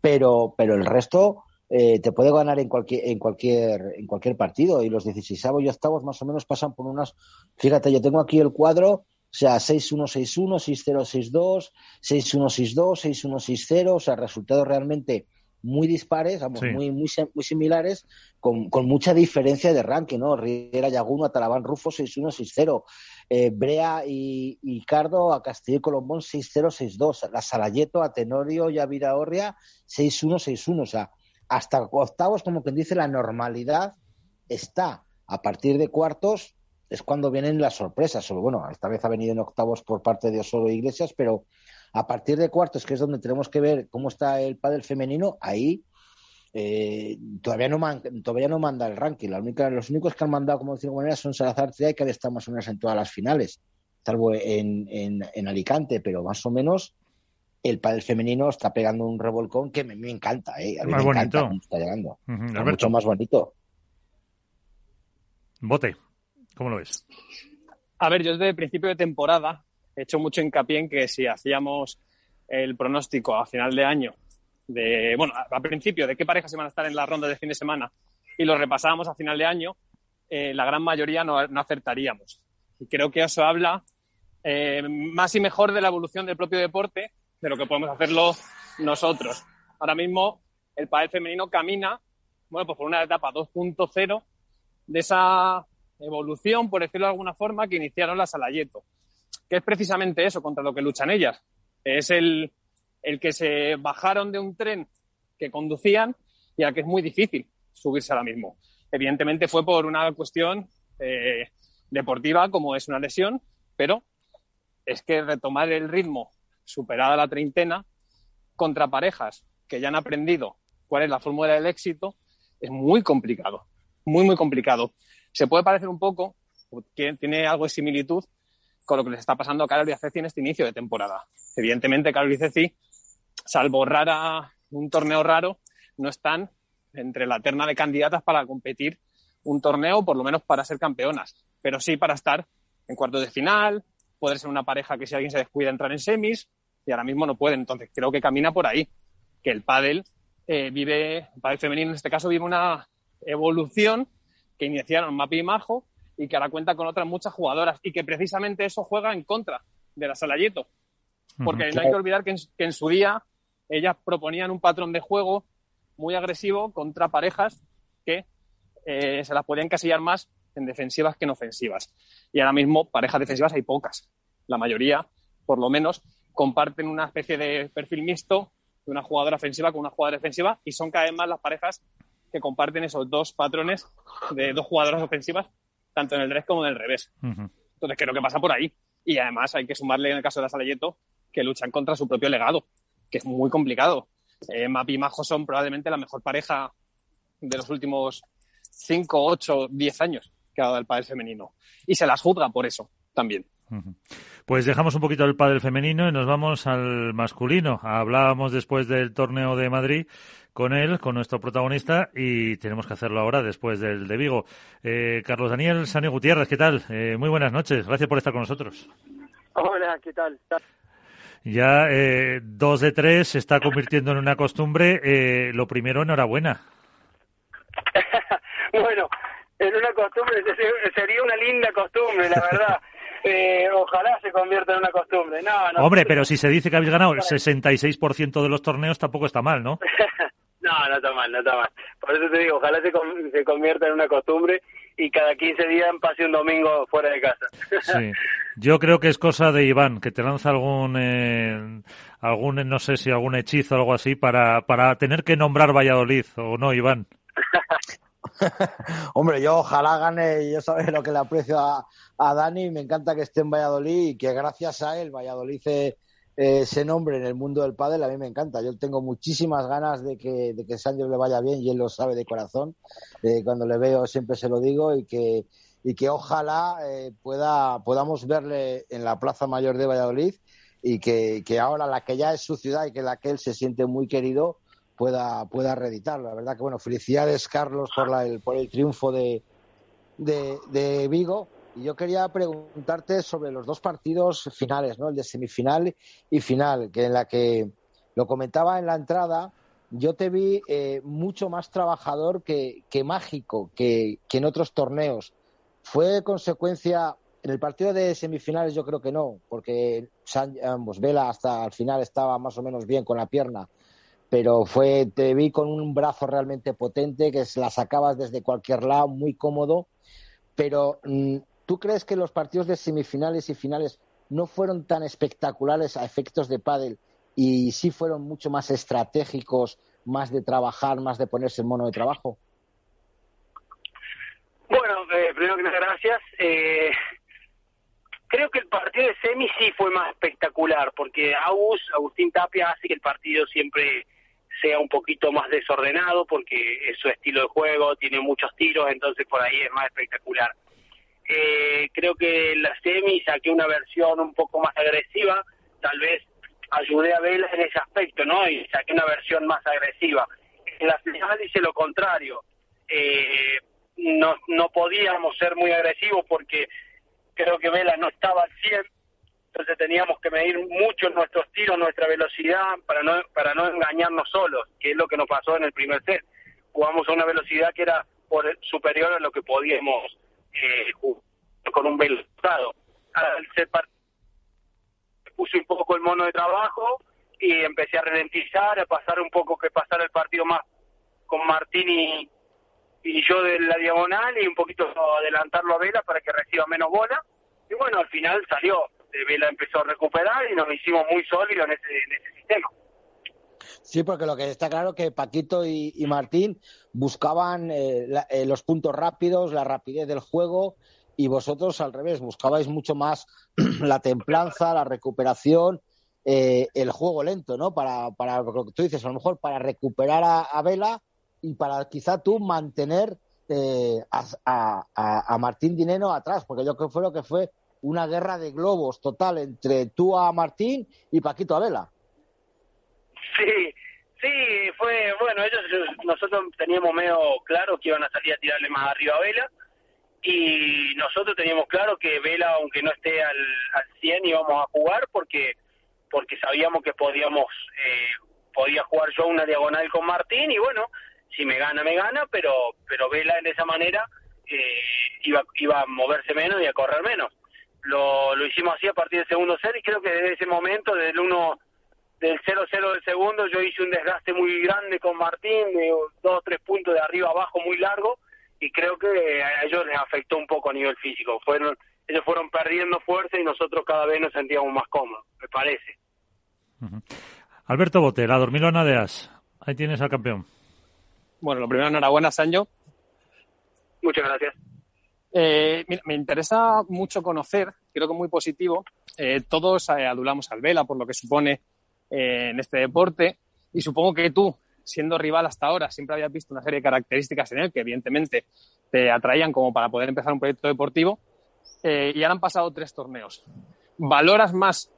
pero, pero el resto, eh, te puede ganar en cualquier, en cualquier, en cualquier partido. Y los 16 y octavos más o menos pasan por unas. Fíjate, yo tengo aquí el cuadro, o sea, 6-1-6-1, 6-0-6-2, 6-1-6-2, 6-1-6-0, o sea, resultados realmente muy dispares, vamos, sí. muy, muy, muy similares, con, con, mucha diferencia de ranking, ¿no? Riera Yaguno a Talabán Rufo 6-1-6-0, eh, Brea y, y, Cardo a Castillo y Colombón 6-0-6-2, la Salayeto a Tenorio y a Viraorria 6-1-6-1, o sea, hasta octavos, como quien dice, la normalidad está. A partir de cuartos es cuando vienen las sorpresas. Bueno, esta vez ha venido en octavos por parte de Osoro Iglesias, pero A partir de cuartos, que es donde tenemos que ver cómo está el pádel femenino, ahí eh, todavía no todavía no manda el ranking. Los únicos que han mandado, como decir manera, son Salazar Tria, que está más o menos en todas las finales, salvo en, en, Alicante, pero más o menos el pádel femenino está pegando un revolcón que me, me encanta, ¿eh? A mí más me bonito. encanta está llegando. Mucho más bonito. Bote, ¿cómo lo ves? A ver, yo desde el principio de temporada he hecho mucho hincapié en que si hacíamos el pronóstico a final de año de, bueno, a, principio de qué parejas iban a estar en la ronda de fin de semana y lo repasábamos a final de año, eh, la gran mayoría no, acertaríamos. Y creo que eso habla eh, más y mejor de la evolución del propio deporte de lo que podemos hacerlo nosotros. Ahora mismo el pádel femenino camina, bueno, pues por una etapa 2.0 de esa evolución, por decirlo de alguna forma, que iniciaron las Alayeto, que es precisamente eso contra lo que luchan ellas. Es el, el que se bajaron de un tren que conducían y al que es muy difícil subirse ahora mismo. Evidentemente fue por una cuestión eh, deportiva, como es una lesión, pero es que retomar el ritmo superada la treintena contra parejas que ya han aprendido cuál es la fórmula del éxito es muy complicado, muy, muy complicado. Se puede parecer un poco, tiene algo de similitud con lo que les está pasando a Carol y a Ceci en este inicio de temporada. Evidentemente, Carol y Ceci salvo rara, un torneo raro, no están entre la terna de candidatas para competir un torneo, por lo menos para ser campeonas, pero sí para estar en cuartos de final, poder ser una pareja que si alguien se descuida entrar en semis, y ahora mismo no pueden. Entonces creo que camina por ahí, que el pádel eh, vive, el pádel femenino en este caso vive una evolución que iniciaron Mapi y Majo y que ahora cuenta con otras muchas jugadoras y que precisamente eso juega en contra de la Salayeto. Porque no hay que olvidar que en su día ellas proponían un patrón de juego muy agresivo contra parejas que eh, se las podían casillar más en defensivas que en ofensivas. Y ahora mismo parejas defensivas hay pocas. La mayoría, por lo menos, comparten una especie de perfil mixto de una jugadora ofensiva con una jugadora defensiva y son cada vez más las parejas que comparten esos dos patrones de dos jugadoras ofensivas, tanto en el derecho como en el revés. Entonces creo que pasa por ahí. Y además hay que sumarle en el caso de la Saleyeto que luchan contra su propio legado que es muy complicado. Eh, Mapi y Majo son probablemente la mejor pareja de los últimos 5, 8, 10 años que ha dado el pádel femenino. Y se las juzga por eso también. Pues dejamos un poquito el pádel femenino y nos vamos al masculino. Hablábamos después del torneo de Madrid con él, con nuestro protagonista, y tenemos que hacerlo ahora después del de Vigo. Eh, Carlos Daniel Sani Gutiérrez, ¿qué tal? Eh, muy buenas noches. Gracias por estar con nosotros. Hola, ¿qué tal? Ya eh, dos de tres se está convirtiendo en una costumbre. Eh, lo primero, enhorabuena. bueno, en una costumbre, sería una linda costumbre, la verdad. Eh, ojalá se convierta en una costumbre. No, no, Hombre, pero si se dice que habéis ganado el 66% de los torneos, tampoco está mal, ¿no? no, no está mal, no está mal. Por eso te digo, ojalá se, se convierta en una costumbre y cada 15 días pase un domingo fuera de casa. sí. Yo creo que es cosa de Iván, que te lanza algún, eh, algún no sé si algún hechizo o algo así para, para tener que nombrar Valladolid, ¿o no, Iván? Hombre, yo ojalá gane, yo sabes lo que le aprecio a, a Dani, me encanta que esté en Valladolid y que gracias a él Valladolid se, eh, ese nombre en el mundo del pádel a mí me encanta. Yo tengo muchísimas ganas de que, de que le vaya bien y él lo sabe de corazón. Eh, cuando le veo siempre se lo digo y que, y que ojalá eh, pueda, podamos verle en la Plaza Mayor de Valladolid y que, que, ahora la que ya es su ciudad y que la que él se siente muy querido pueda, pueda reeditarlo. La verdad que bueno, felicidades Carlos por, la, el, por el triunfo de, de, Vigo y yo quería preguntarte sobre los dos partidos finales, ¿no? El de semifinal y final, que en la que lo comentaba en la entrada, yo te vi eh, mucho más trabajador que, mágico que, en otros torneos. ¿Fue consecuencia en el partido de semifinales? Yo creo que no, porque ambos Vela hasta el final estaba más o menos bien con la pierna, pero fue te vi con un brazo realmente potente que la sacabas desde cualquier lado, muy cómodo. Pero mm, ¿Tú crees que los partidos de semifinales y finales no fueron tan espectaculares a efectos de pádel y sí fueron mucho más estratégicos, más de trabajar, más de ponerse en mono de trabajo? Bueno, eh, primero que nada, gracias. Eh, creo que el partido de semi sí fue más espectacular, porque Agus, Agustín Tapia hace que el partido siempre sea un poquito más desordenado, porque es su estilo de juego, tiene muchos tiros, entonces por ahí es más espectacular. Eh, creo que la semi saqué una versión un poco más agresiva, tal vez ayudé a Vela en ese aspecto, ¿no? Y saqué una versión más agresiva. En la final hice lo contrario. Eh, no, no podíamos ser muy agresivos porque creo que Vela no estaba al 100, entonces teníamos que medir mucho nuestros tiros, nuestra velocidad, para no, para no engañarnos solos, que es lo que nos pasó en el primer set. Jugamos a una velocidad que era por superior a lo que podíamos eh, con un velozado. Al set puse un poco el mono de trabajo y empecé a ralentizar, a pasar un poco que pasara el partido más con Martín y, y yo de la diagonal y un poquito adelantarlo a Vela para que reciba menos bola. Y bueno, al final salió. Vela empezó a recuperar y nos hicimos muy sólidos en ese, sistema. Sí, porque lo que está claro es que Paquito y, Martín buscaban eh, eh, los puntos rápidos, la rapidez del juego y vosotros al revés, buscabais mucho más la templanza, la recuperación, eh, el juego lento, ¿no? Para, para lo que tú dices, a lo mejor para recuperar a Vela y para quizá tú mantener eh, a, a, Martín Dineno atrás, porque yo creo que fue lo que fue una guerra de globos total entre tú a Martín y Paquito a Vela. Sí, sí, fue, bueno, ellos, nosotros teníamos medio claro que iban a salir a tirarle más arriba a Vela y nosotros teníamos claro que Vela, aunque no esté al, al 100, íbamos a jugar porque porque sabíamos que podíamos eh, podía jugar yo una diagonal con Martín y bueno, si me gana, me gana, pero, pero Vela en esa manera eh, iba, iba a moverse menos y a correr menos. Lo, lo hicimos así a partir del segundo set y creo que desde ese momento, desde el uno del 0-0 del segundo, yo hice un desgaste muy grande con Martín, de dos o tres puntos de arriba abajo muy largo, y creo que a ellos les afectó un poco a nivel físico. Fueron, ellos fueron perdiendo fuerza y nosotros cada vez nos sentíamos más cómodos, me parece. Alberto Bote, la dormilona de As. Ahí tienes al campeón. Bueno, lo primero, enhorabuena, Sancho. Muchas gracias. Eh, me interesa mucho conocer, creo que muy positivo, eh, todos eh, adulamos al Vela por lo que supone en este deporte y supongo que tú, siendo rival hasta ahora, siempre habías visto una serie de características en él que evidentemente te atraían como para poder empezar un proyecto deportivo y ahora han pasado tres torneos. ¿Valoras más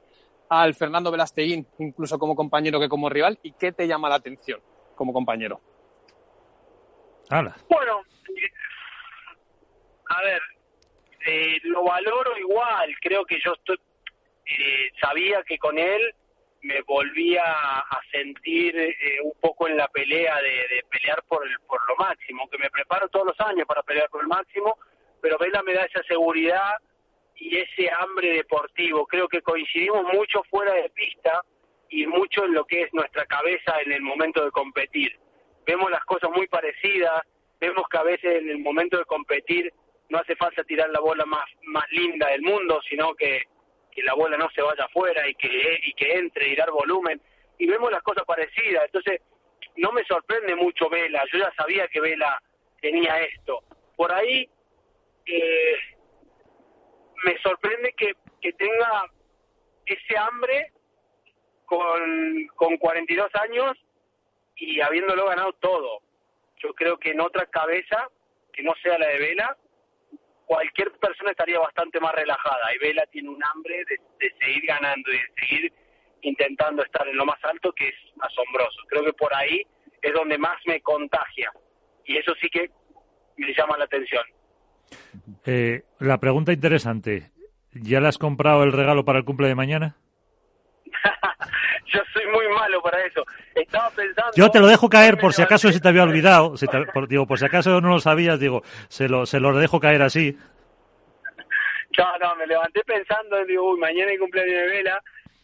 al Fernando Velasteguín incluso como compañero que como rival y qué te llama la atención como compañero? Bueno, a ver, eh, lo valoro igual. Creo que yo estoy, eh, sabía que con él me volvía a sentir eh, un poco en la pelea de, pelear por, el, por lo máximo, que me preparo todos los años para pelear por el máximo, pero Vela me da esa seguridad y ese hambre deportivo. Creo que coincidimos mucho fuera de pista y mucho en lo que es nuestra cabeza en el momento de competir vemos las cosas muy parecidas, vemos que a veces en el momento de competir no hace falta tirar la bola más, más linda del mundo, sino que, que la bola no se vaya afuera y que, y que entre y dar volumen. Y vemos las cosas parecidas. Entonces, no me sorprende mucho Vela. Yo ya sabía que Vela tenía esto. Por ahí, eh, me sorprende que, que tenga ese hambre con, con 42 años y habiéndolo ganado todo. Yo creo que en otra cabeza, que no sea la de Vela, cualquier persona estaría bastante más relajada. Y Vela tiene un hambre de, seguir ganando y de seguir intentando estar en lo más alto, que es asombroso. Creo que por ahí es donde más me contagia. Y eso sí que me llama la atención. Eh, la pregunta interesante, ¿ya le has comprado el regalo para el cumple de mañana? yo soy muy malo para eso. Estaba pensando. Yo te lo dejo caer por si acaso se te había olvidado. por, digo, por si acaso no lo sabías, digo, se lo, se lo dejo caer así. No, no, me levanté pensando, digo, uy, mañana hay cumpleaños de vela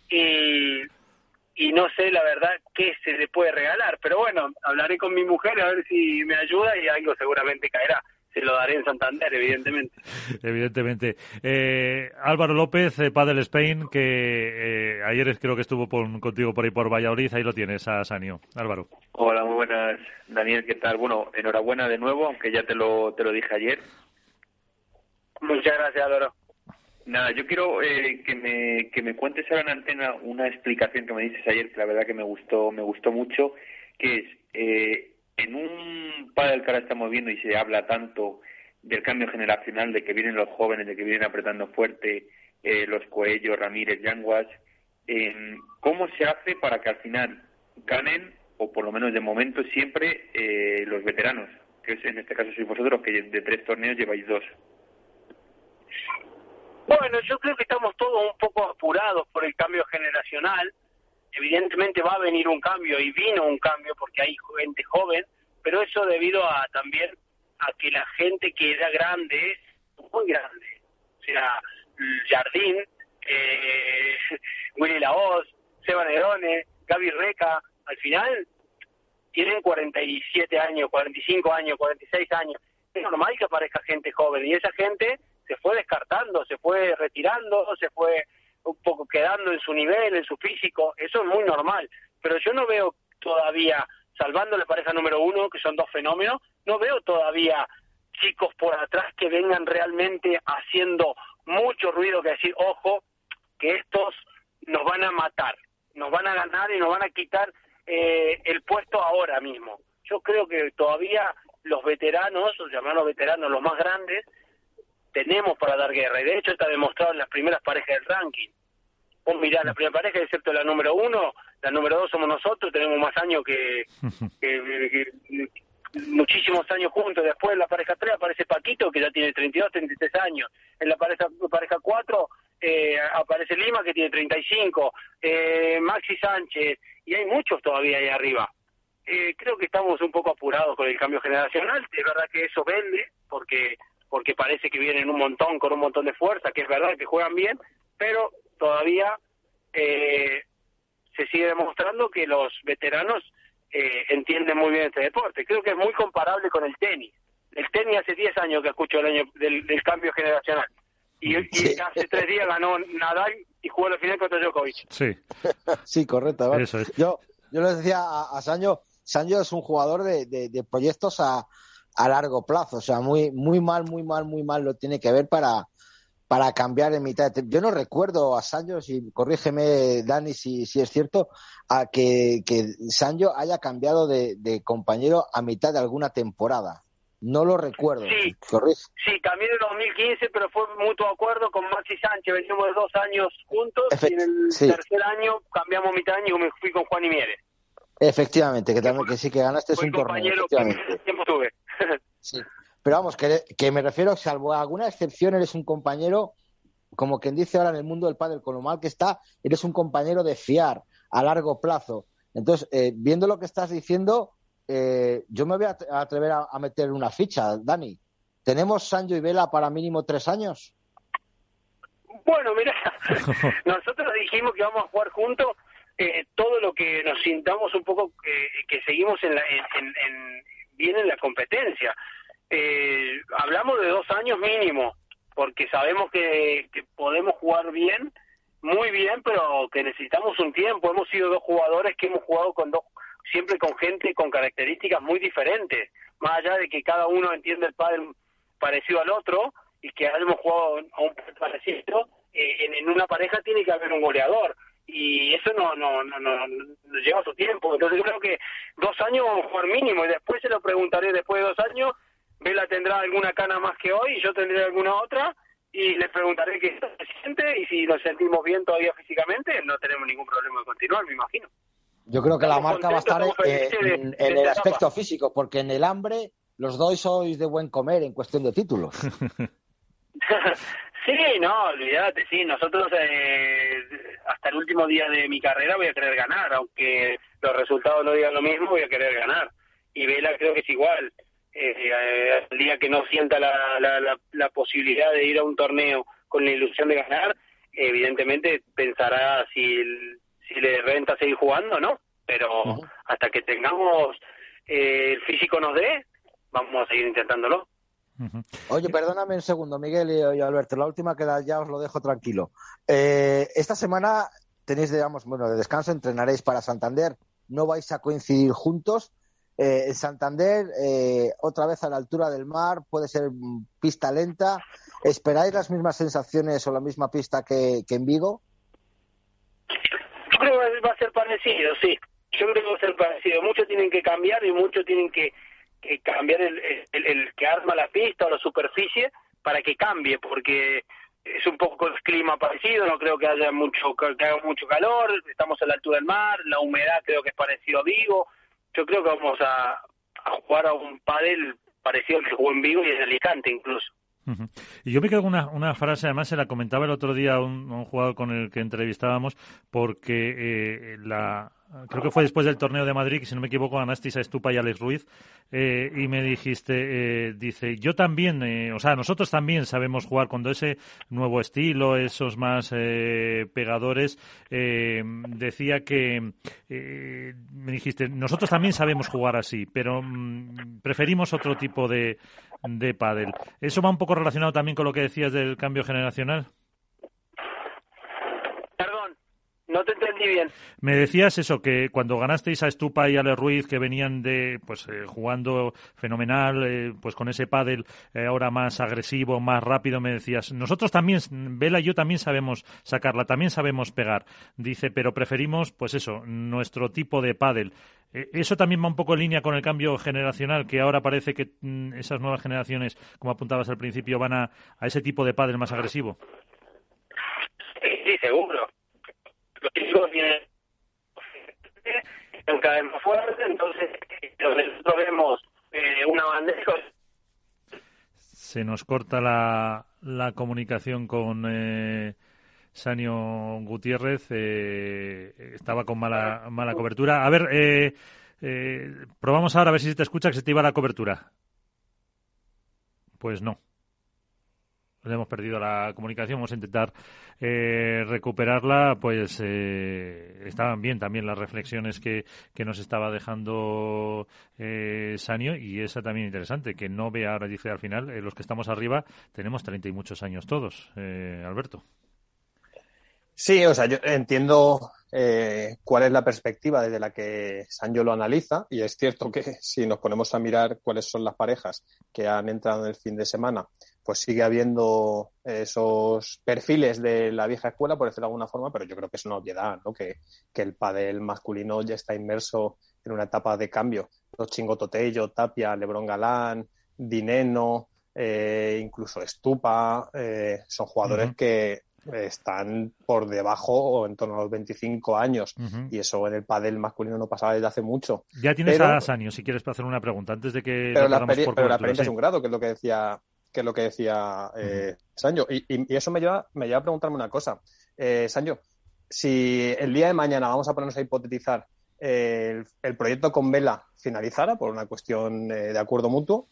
y, y no sé la verdad qué se le puede regalar. Pero bueno, hablaré con mi mujer a ver si me ayuda y algo seguramente caerá se lo daré en Santander, evidentemente. evidentemente. Eh, Álvaro López, eh, Padel Spain, que eh, ayer creo que estuvo contigo por ahí por Valladolid, ahí lo tienes a Sanio. Álvaro. Hola, muy buenas, Daniel, ¿qué tal? Bueno, enhorabuena de nuevo, aunque ya te lo, te lo dije ayer. Muchas gracias, Álvaro. Nada, yo quiero eh, que, me, que me cuentes ahora en antena una explicación que me dices ayer, que la verdad que me gustó, me gustó mucho, que es, eh, en un padre que ahora estamos viendo y se habla tanto del cambio generacional, de que vienen los jóvenes, de que vienen apretando fuerte eh, los Coellos, Ramírez, Yanguas, eh, ¿cómo se hace para que al final ganen, o por lo menos de momento, siempre eh, los veteranos? Que es, en este caso sois vosotros, que de tres torneos lleváis dos. Bueno, yo creo que estamos todos un poco apurados por el cambio generacional. Evidentemente va a venir un cambio y vino un cambio porque hay gente joven, pero eso debido a también a que la gente que era grande muy grande. O sea, Jardín, eh, Willy Laoz, Seba Nerone, Gaby Reca, al final tienen 47 años, 45 años, 46 años. Es normal que aparezca gente joven y esa gente se fue descartando, se fue retirando, se fue un poco quedando en su nivel, en su físico. Eso es muy normal. Pero yo no veo todavía, salvando la pareja número uno, que son dos fenómenos, no veo todavía chicos por atrás que vengan realmente haciendo mucho ruido que decir, ojo, que estos nos van a matar, nos van a ganar y nos van a quitar eh, el puesto ahora mismo. Yo creo que todavía los veteranos, o llamarlos veteranos, los más grandes, tenemos para dar guerra. Y de hecho está demostrado en las primeras parejas del ranking. Vos mirá, la primera pareja, excepto la número uno, la número dos somos nosotros, tenemos más años que, que, que muchísimos años juntos. Después en la pareja 3 aparece Paquito, que ya tiene 32, 33 años. En la pareja, pareja 4 eh, aparece Lima, que tiene 35. Eh, Maxi Sánchez. Y hay muchos todavía ahí arriba. Eh, creo que estamos un poco apurados con el cambio generacional. Es verdad que eso vende, porque porque parece que vienen un montón, con un montón de fuerza, que es verdad que juegan bien, pero todavía eh, se sigue demostrando que los veteranos eh, entienden muy bien este deporte. Creo que es muy comparable con el tenis. El tenis hace 10 años que escucho el año del, cambio generacional. Y, hace tres días ganó Nadal y jugó la final contra Djokovic. Sí, sí correcto. Yo, yo les decía a, a Sancho, Sancho es un jugador de, de, proyectos a, a largo plazo. O sea, muy, muy mal, muy mal, muy mal lo tiene que ver para, para cambiar en mitad. De Yo no recuerdo a Sancho, y corrígeme, Dani, si, si es cierto, a que, que Sancho haya cambiado de, compañero a mitad de alguna temporada. No lo recuerdo. Sí, sí, cambié en 2015, pero fue mutuo acuerdo con Maxi Sánchez. Venimos de dos años juntos y en el tercer año cambiamos mitad de año y me fui con Juan y Mieres. Efectivamente, que también que sí que ganaste es un torneo. Que tiempo tuve. sí. Pero vamos, que, que, me refiero, salvo alguna excepción, eres un compañero, como quien dice ahora en el mundo del padre, con lo mal que está, eres un compañero de fiar a largo plazo. Entonces, eh, viendo lo que estás diciendo, eh, yo me voy a atrever a, meter una ficha, Dani. ¿Tenemos Sancho y Vela para mínimo tres años? Bueno, mira, nosotros dijimos que vamos a jugar juntos eh, todo lo que nos sintamos un poco que seguimos en, la, en, bien en la competencia eh, hablamos de dos años mínimo, porque sabemos que, podemos jugar bien, muy bien, pero que necesitamos un tiempo. Hemos sido dos jugadores que hemos jugado con dos, siempre con gente con características muy diferentes, más allá de que cada uno entiende el padre parecido al otro y que hayamos jugado a un parecido, eh, en, una pareja tiene que haber un goleador y eso no, no, no, no, lleva su tiempo. Entonces yo creo que dos años jugar mínimo y después se lo preguntaré después de dos años Vela tendrá alguna cana más que hoy, yo tendré alguna otra, y le preguntaré qué se siente y si nos sentimos bien todavía físicamente, no tenemos ningún problema de continuar, me imagino. Yo creo que la marca va a estar en, el aspecto físico, porque en el hambre los dos sois de buen comer en cuestión de títulos. sí, no, olvídate, sí, nosotros eh, hasta el último día de mi carrera voy a querer ganar, aunque los resultados no digan lo mismo, voy a querer ganar. Y Vela creo que es igual eh, el día que no sienta la, la, la, posibilidad de ir a un torneo con la ilusión de ganar, evidentemente pensará si, si le renta seguir jugando no, pero hasta que tengamos eh, el físico nos dé, vamos a seguir intentándolo. Oye, perdóname un segundo, Miguel y, Alberto, la última que ya os lo dejo tranquilo. Eh, esta semana tenéis, digamos, bueno, de descanso, entrenaréis para Santander, no vais a coincidir juntos, Eh, Santander, eh, otra vez a la altura del mar, puede ser pista lenta. ¿Esperáis las mismas sensaciones o la misma pista que, en Vigo? Yo creo que va a ser parecido, sí. Yo creo que va a ser parecido. Muchos tienen que cambiar y muchos tienen que, cambiar el, el, que arma la pista o la superficie para que cambie, porque es un poco el clima parecido, no creo que haya mucho que haga mucho calor, estamos a la altura del mar, la humedad creo que es parecido a Vigo. Yo creo que vamos a, a jugar a un pádel parecido al que jugó en Vigo y en Alicante incluso. Y yo me quedo con una, frase, además se la comentaba el otro día un, un jugador con el que entrevistábamos, porque eh, la, creo que fue después del torneo de Madrid, que si no me equivoco ganasteis a Estupa y Alex Ruiz, eh, y me dijiste, eh, dice, yo también, eh, o sea, nosotros también sabemos jugar cuando ese nuevo estilo, esos más pegadores, decía que, me dijiste, nosotros también sabemos jugar así, pero mm, preferimos otro tipo de, de pádel. ¿Eso va un poco relacionado también con lo que decías del cambio generacional? No te entendí bien. Me decías eso, que cuando ganasteis a Estupa y a Ale Ruiz, que venían de, pues, eh, jugando fenomenal, eh, pues con ese pádel eh, ahora más agresivo, más rápido, me decías, nosotros también, Vela y yo también sabemos sacarla, también sabemos pegar. Dice, pero preferimos, pues eso, nuestro tipo de pádel. Eso también va un poco en línea con el cambio generacional, que ahora parece que mm, esas nuevas generaciones, como apuntabas al principio, van a, a ese tipo de pádel más agresivo. Sí, seguro los chicos vienen cada vez más fuerte, entonces nosotros vemos eh, una bandeja. Se nos corta la, la comunicación con eh, Sanio Gutiérrez, eh, estaba con mala, mala cobertura. A ver, eh, eh, probamos ahora a ver si se te escucha que se te iba la cobertura. Pues no hemos perdido la comunicación, vamos a intentar eh, recuperarla, pues eh, estaban bien también las reflexiones que, nos estaba dejando eh, Sanio y esa también interesante, que no ve ahora, dice al final, los que estamos arriba tenemos treinta y muchos años todos, Alberto. Sí, o sea, yo entiendo cuál es la perspectiva desde la que Sancho lo analiza y es cierto que si nos ponemos a mirar cuáles son las parejas que han entrado en el fin de semana pues sigue habiendo esos perfiles de la vieja escuela, por decirlo de alguna forma, pero yo creo que es una obviedad, ¿no? Que, el pádel masculino ya está inmerso en una etapa de cambio. Los Chingototello, Tapia, Lebron Galán, Dineno, eh, incluso Estupa, eh, son jugadores que están por debajo o en torno a los 25 años y eso en el pádel masculino no pasaba desde hace mucho. Ya tienes a Sanio, si quieres hacer una pregunta antes de que... Pero, la, pero la experiencia es un grado, que es lo que decía que es lo que decía eh, Sancho. Y, eso me lleva, me lleva a preguntarme una cosa. Eh, Sancho, si el día de mañana vamos a ponernos a hipotetizar el, proyecto con Vela finalizara por una cuestión eh, de acuerdo mutuo,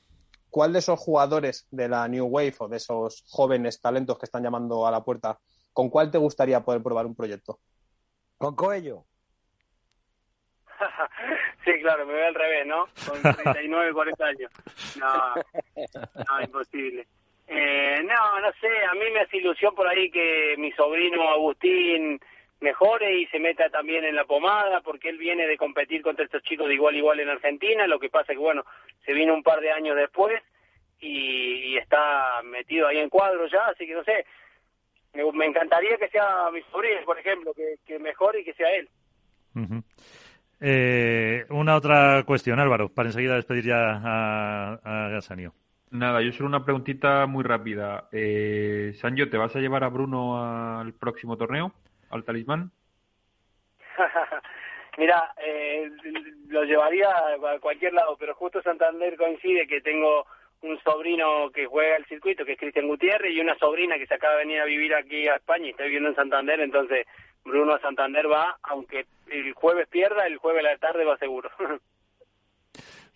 ¿cuál de esos jugadores de la New Wave o de esos jóvenes talentos que están llamando a la puerta, con cuál te gustaría poder probar un proyecto? Con Coello. Sí, claro, me veo al revés, ¿no? Con 39, 40 años. No, no, imposible. Eh, no, no sé, a mí me hace ilusión por ahí que mi sobrino Agustín mejore y se meta también en la pomada, porque él viene de competir contra estos chicos de igual a igual en Argentina, lo que pasa es que, bueno, se vino un par de años después y, está metido ahí en cuadro ya, así que no sé, me, encantaría que sea mi sobrino, por ejemplo, que, que mejore y que sea él. Eh, una otra cuestión, Álvaro, para enseguida despedir ya a, a Nada, yo solo una preguntita muy rápida. Eh, Sancho, ¿te vas a llevar a Bruno al próximo torneo, al talismán? Mira, eh, lo llevaría a cualquier lado, pero justo Santander coincide que tengo un sobrino que juega el circuito, que es Cristian Gutiérrez, y una sobrina que se acaba de venir a vivir aquí a España y está viviendo en Santander, entonces Bruno a Santander va, aunque el jueves pierda, el jueves la tarde va seguro.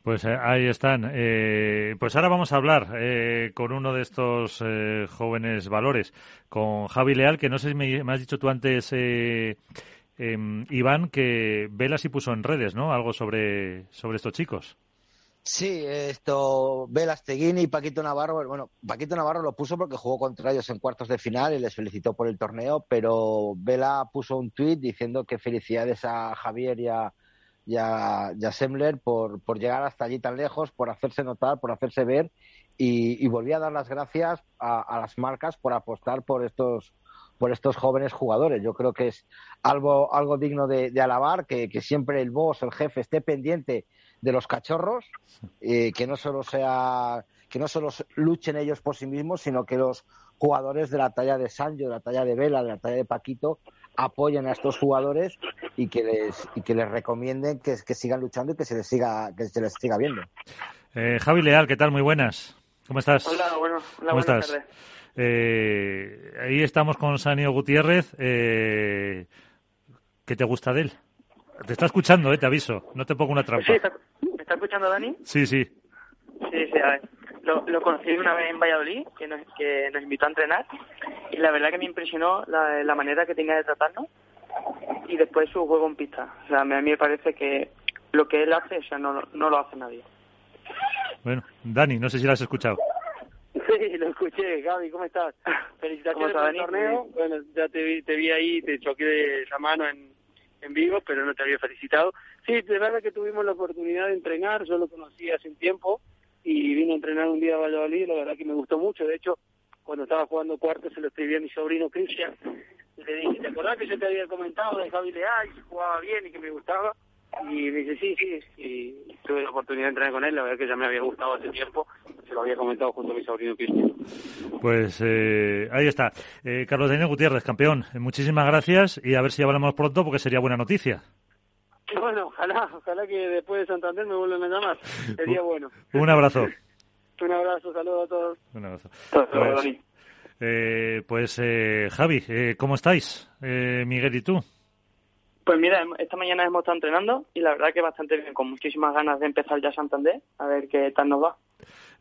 Pues eh, ahí están. Eh, pues ahora vamos a hablar eh, con uno de estos jóvenes valores, con Javi Leal, que no sé si me, has dicho tú antes, em, Iván, que Velas y puso en redes, ¿no? Algo sobre, sobre estos chicos. Sí, esto, Velas Teguini y Paquito Navarro, bueno, Paquito Navarro lo puso porque jugó contra ellos en cuartos de final y les felicitó por el torneo, pero Vela puso un tuit diciendo que felicidades a Javier y a, y Semler por, por llegar hasta allí tan lejos, por hacerse notar, por hacerse ver y, volví a dar las gracias a, las marcas por apostar por estos por estos jóvenes jugadores. Yo creo que es algo, algo digno de, alabar, que, siempre el boss, el jefe, esté pendiente de los cachorros, eh, que no solo sea, que no solo luchen ellos por sí mismos, sino que los jugadores de la talla de Sancho, de la talla de Vela, de la talla de Paquito, apoyen a estos jugadores y que les, y que les recomienden que, sigan luchando y que se les siga, que se les siga viendo. Eh, Javi Leal, ¿qué tal? Muy buenas. ¿Cómo estás? Hola, bueno, ¿Cómo estás? Eh, ahí estamos con Sanio Gutiérrez. Eh, ¿Qué te gusta de él? Te está escuchando, eh, te aviso. No te pongo una trampa. Sí, ¿Me está escuchando Dani? Sí, sí. Sí, sí, a ver. Lo, lo conocí una vez en Valladolid, que nos, que nos invitó a entrenar, y la verdad que me impresionó la, la manera que tenía de tratarnos y después su juego en pista. O sea, a mí me parece que lo que él hace, o sea, no, no lo hace nadie. Bueno, Dani, no sé si lo has escuchado. Sí, lo escuché. Gaby, ¿cómo estás? Felicitaciones por el torneo. Bueno, ya te vi, te vi ahí, te choqué de esa mano en, en vivo, pero no te había felicitado. Sí, de verdad que tuvimos la oportunidad de entrenar, yo lo conocí hace un tiempo y vine a entrenar un día a Valladolid, la verdad que me gustó mucho. De hecho, cuando estaba jugando cuarto se lo escribí a mi sobrino Cristian le dije, ¿te acordás que yo te había comentado de Javi Leal y jugaba bien y que me gustaba? Y me dice, sí, sí, y tuve la oportunidad de entrenar con él, la verdad que ya me había gustado hace tiempo, se lo había comentado junto a mi sobrino Cristian. Pues eh, ahí está. Eh, Carlos Daniel Gutiérrez, campeón, eh, muchísimas gracias y a ver si hablamos pronto porque sería buena noticia. Bueno, ojalá, ojalá que después de Santander me vuelvan a llamar, sería bueno. Un abrazo. Un abrazo, saludos a todos. Un abrazo. Pues, eh, pues eh, Javi, eh, ¿cómo estáis? Miguel y tú. Pues mira, esta mañana hemos estado entrenando y la verdad que bastante bien, con muchísimas ganas de empezar ya Santander, a ver qué tal nos va.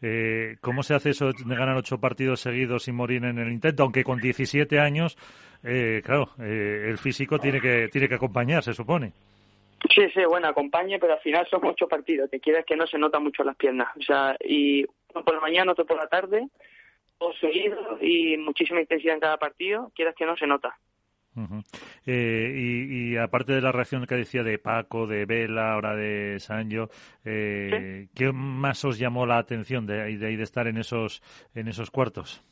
Eh, ¿Cómo se hace eso de ganar ocho partidos seguidos sin morir en el intento? Aunque con 17 años, eh, claro, eh, el físico tiene que, tiene que acompañar, se supone. Sí, sí, bueno, acompañe, pero al final son ocho partidos. Que quieres que no se nota mucho las piernas. O sea, y uno por la mañana, otro por la tarde, todo seguido y muchísima intensidad en cada partido. Quieras que no se nota. Eh, y, aparte de la reacción que decía de Paco, de Vela, ahora de Sancho, eh, ¿qué más os llamó la atención de, de, de estar en esos, en esos cuartos?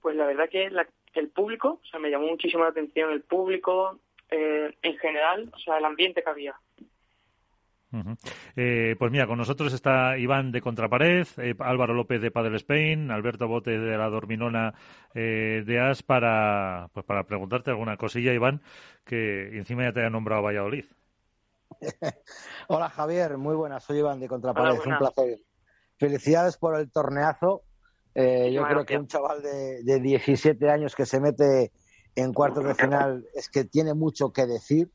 Pues la verdad que el público, o sea, me llamó muchísimo la atención el público, eh, en general, o sea, el ambiente que había. Eh, pues mira, con nosotros está Iván de Contrapared, eh, Álvaro López de Padel Spain, Alberto Bote de la Dorminona eh, de As para, pues para preguntarte alguna cosilla, Iván, que encima ya te haya nombrado Valladolid. Hola Javier, muy buenas, soy Iván de Contrapared, un placer. Felicidades por el torneazo. yo creo que un chaval de, de 17 años que se mete en cuartos de final es que tiene mucho que decir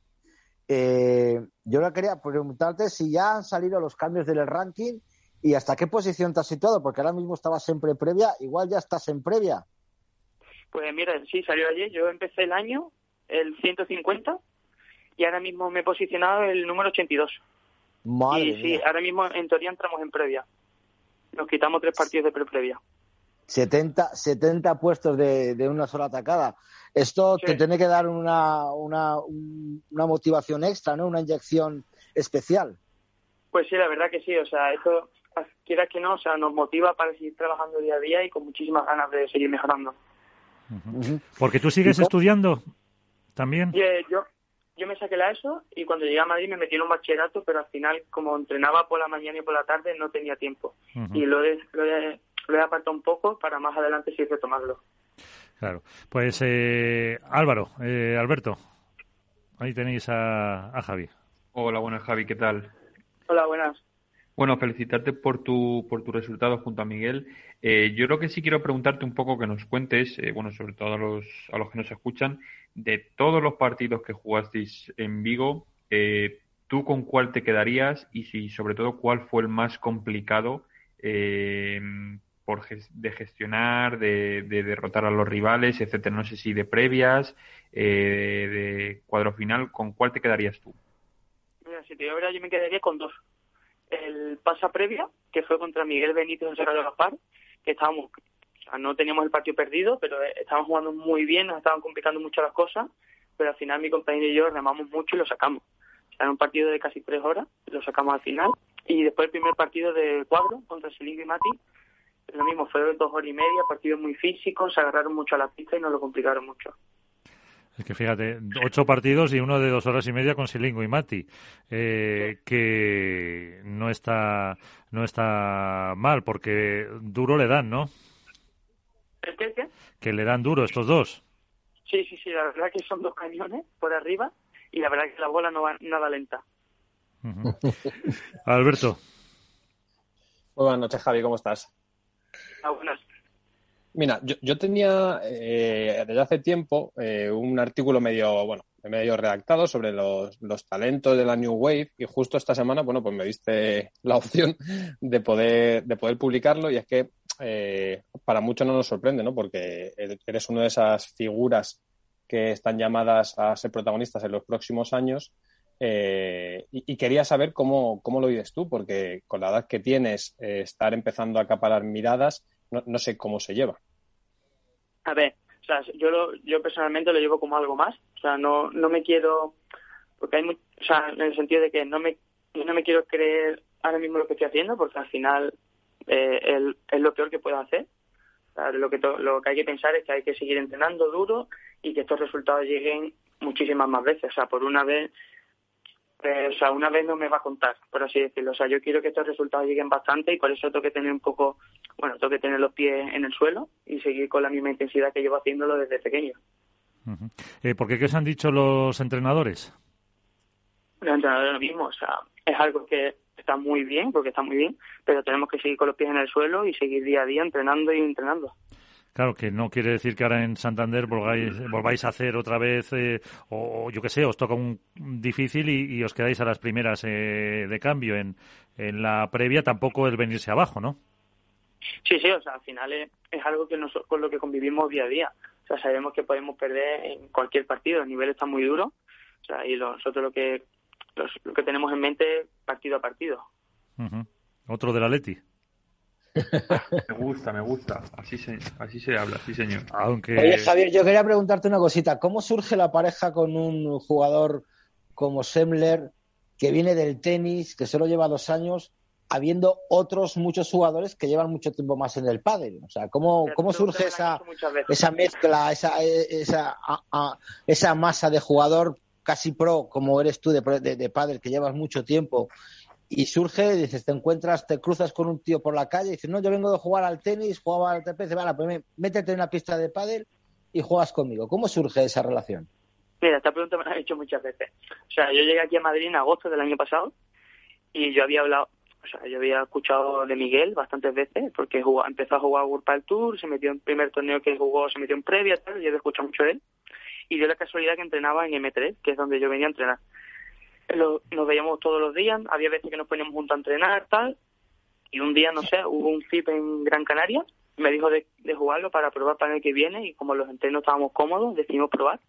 eh, yo le quería preguntarte si ya han salido los cambios del ranking y hasta qué posición te has situado, porque ahora mismo estabas siempre previa, igual ya estás en previa. Pues mira, sí, salió ayer. Yo empecé el año, el 150, y ahora mismo me he posicionado el número 82. Madre y sí, ahora mismo en teoría entramos en previa. Nos quitamos tres partidos de pre-previa. 70, 70 puestos de, de una sola atacada. Esto te tiene que dar una, una, una motivación extra, ¿no? Una inyección especial. Pues sí, la verdad que sí. O sea, esto, quiera que no, o sea, nos motiva para seguir trabajando día a día y con muchísimas ganas de seguir mejorando. Porque tú sigues estudiando también. yo, yo me saqué la ESO y cuando llegué a Madrid me metí en un bachillerato, pero al final, como entrenaba por la mañana y por la tarde, no tenía tiempo. Y lo he, lo, he, lo he apartado un poco para más adelante sí retomarlo. Claro. Pues eh, Álvaro, eh, Alberto, ahí tenéis a, Javi. Hola, buenas Javi, ¿qué tal? Hola, buenas. Bueno, felicitarte por tu, por tu resultado junto a Miguel. Eh, yo creo que sí quiero preguntarte un poco que nos cuentes, bueno, sobre todo a los, a los que nos escuchan, de todos los partidos que jugasteis en Vigo, ¿tú con cuál te quedarías y si, sobre todo, cuál fue el más complicado por de gestionar, de, derrotar a los rivales, etcétera. No sé si de previas, eh, de cuadro final, ¿con cuál te quedarías tú? Mira, si te digo yo me quedaría con dos. El pasa previa, que fue contra Miguel Benítez en Cerro de Gaspar, que estábamos, o sea, no teníamos el partido perdido, pero estábamos jugando muy bien, nos estaban complicando mucho las cosas, pero al final mi compañero y yo remamos mucho y lo sacamos. Era un partido de casi tres horas, lo sacamos al final. Y después el primer partido de cuadro contra Selingo y Mati, lo mismo, fue dos horas y media, partido muy físico, se agarraron mucho a la pista y nos lo complicaron mucho. Es que fíjate, ocho partidos y uno de dos horas y media con Silingo y Mati, eh, que no está, no está mal, porque duro le dan, ¿no? ¿El qué, qué? Que le dan duro estos dos. Sí, sí, sí, la verdad que son dos cañones por arriba y la verdad que la bola no va nada lenta. Alberto. buenas noches, Javi, ¿cómo estás? Ah. Mira, yo, tenía eh, desde hace tiempo eh, un artículo medio, bueno, medio redactado sobre los, talentos de la New Wave y justo esta semana, bueno, pues me diste la opción de poder, de poder publicarlo y es que eh, para muchos no nos sorprende, ¿no? Porque eres una de esas figuras que están llamadas a ser protagonistas en los próximos años y, quería saber cómo, cómo lo vives tú, porque con la edad que tienes, estar empezando a acaparar miradas, no, sé cómo se lleva. A ver, o sea, yo, lo, yo personalmente lo llevo como algo más. O sea, no, no me quiero. Porque hay. o sea, en el sentido de que no me, no me quiero creer ahora mismo lo que estoy haciendo, porque al final eh, es lo peor que puedo hacer. O sea, lo, que lo que hay que pensar es que hay que seguir entrenando duro y que estos resultados lleguen muchísimas más veces. O sea, por una vez o sea, una vez no me va a contar, por así decirlo. O sea, yo quiero que estos resultados lleguen bastante y por eso tengo que tener un poco, bueno, tengo que tener los pies en el suelo y seguir con la misma intensidad que llevo haciéndolo desde pequeño. Eh, ¿Por qué qué os han dicho los entrenadores? Los entrenadores lo mismo, o sea, es algo que está muy bien, porque está muy bien, pero tenemos que seguir con los pies en el suelo y seguir día a día entrenando y entrenando. Claro, que no quiere decir que ahora en Santander volváis, volváis a hacer otra vez, eh, o yo qué sé, os toca un difícil y, os quedáis a las primeras eh, de cambio. En, en la previa tampoco el venirse abajo, ¿no? Sí, sí, o sea, al final es, algo que nosotros, con lo que convivimos día a día. O sea, sabemos que podemos perder en cualquier partido, el nivel está muy duro. O sea, y nosotros lo que, lo que tenemos en mente partido a partido. Otro de la Leti. Me gusta, me gusta. Así se, así se habla, sí, señor. Aunque... Oye, Javier, yo quería preguntarte una cosita. ¿Cómo surge la pareja con un jugador como Semler, que viene del tenis, que solo lleva dos años, habiendo otros muchos jugadores que llevan mucho tiempo más en el pádel? O sea, ¿cómo, cómo surge esa, esa mezcla, esa, esa, esa masa de jugador casi pro, como eres tú de, de, de pádel, que llevas mucho tiempo y surge, dices, te encuentras, te cruzas con un tío por la calle y dices, no, yo vengo de jugar al tenis, jugaba al TPC, vale, pues métete en una pista de pádel y juegas conmigo. ¿Cómo surge esa relación? Mira, esta pregunta me la han hecho muchas veces. O sea, yo llegué aquí a Madrid en agosto del año pasado y yo había hablado, o sea, yo había escuchado de Miguel bastantes veces porque empezó a jugar World Tour, se metió en primer torneo que jugó, se metió en previa, tal, yo había escuchado mucho de él. Y dio la casualidad que entrenaba en M3, que es donde yo venía a entrenar nos veíamos todos los días, había veces que nos poníamos juntos a entrenar, tal, y un día, no sé, hubo un FIP en Gran Canaria, me dijo de, jugarlo para probar para el que viene, y como los entrenos estábamos cómodos, decidimos probar.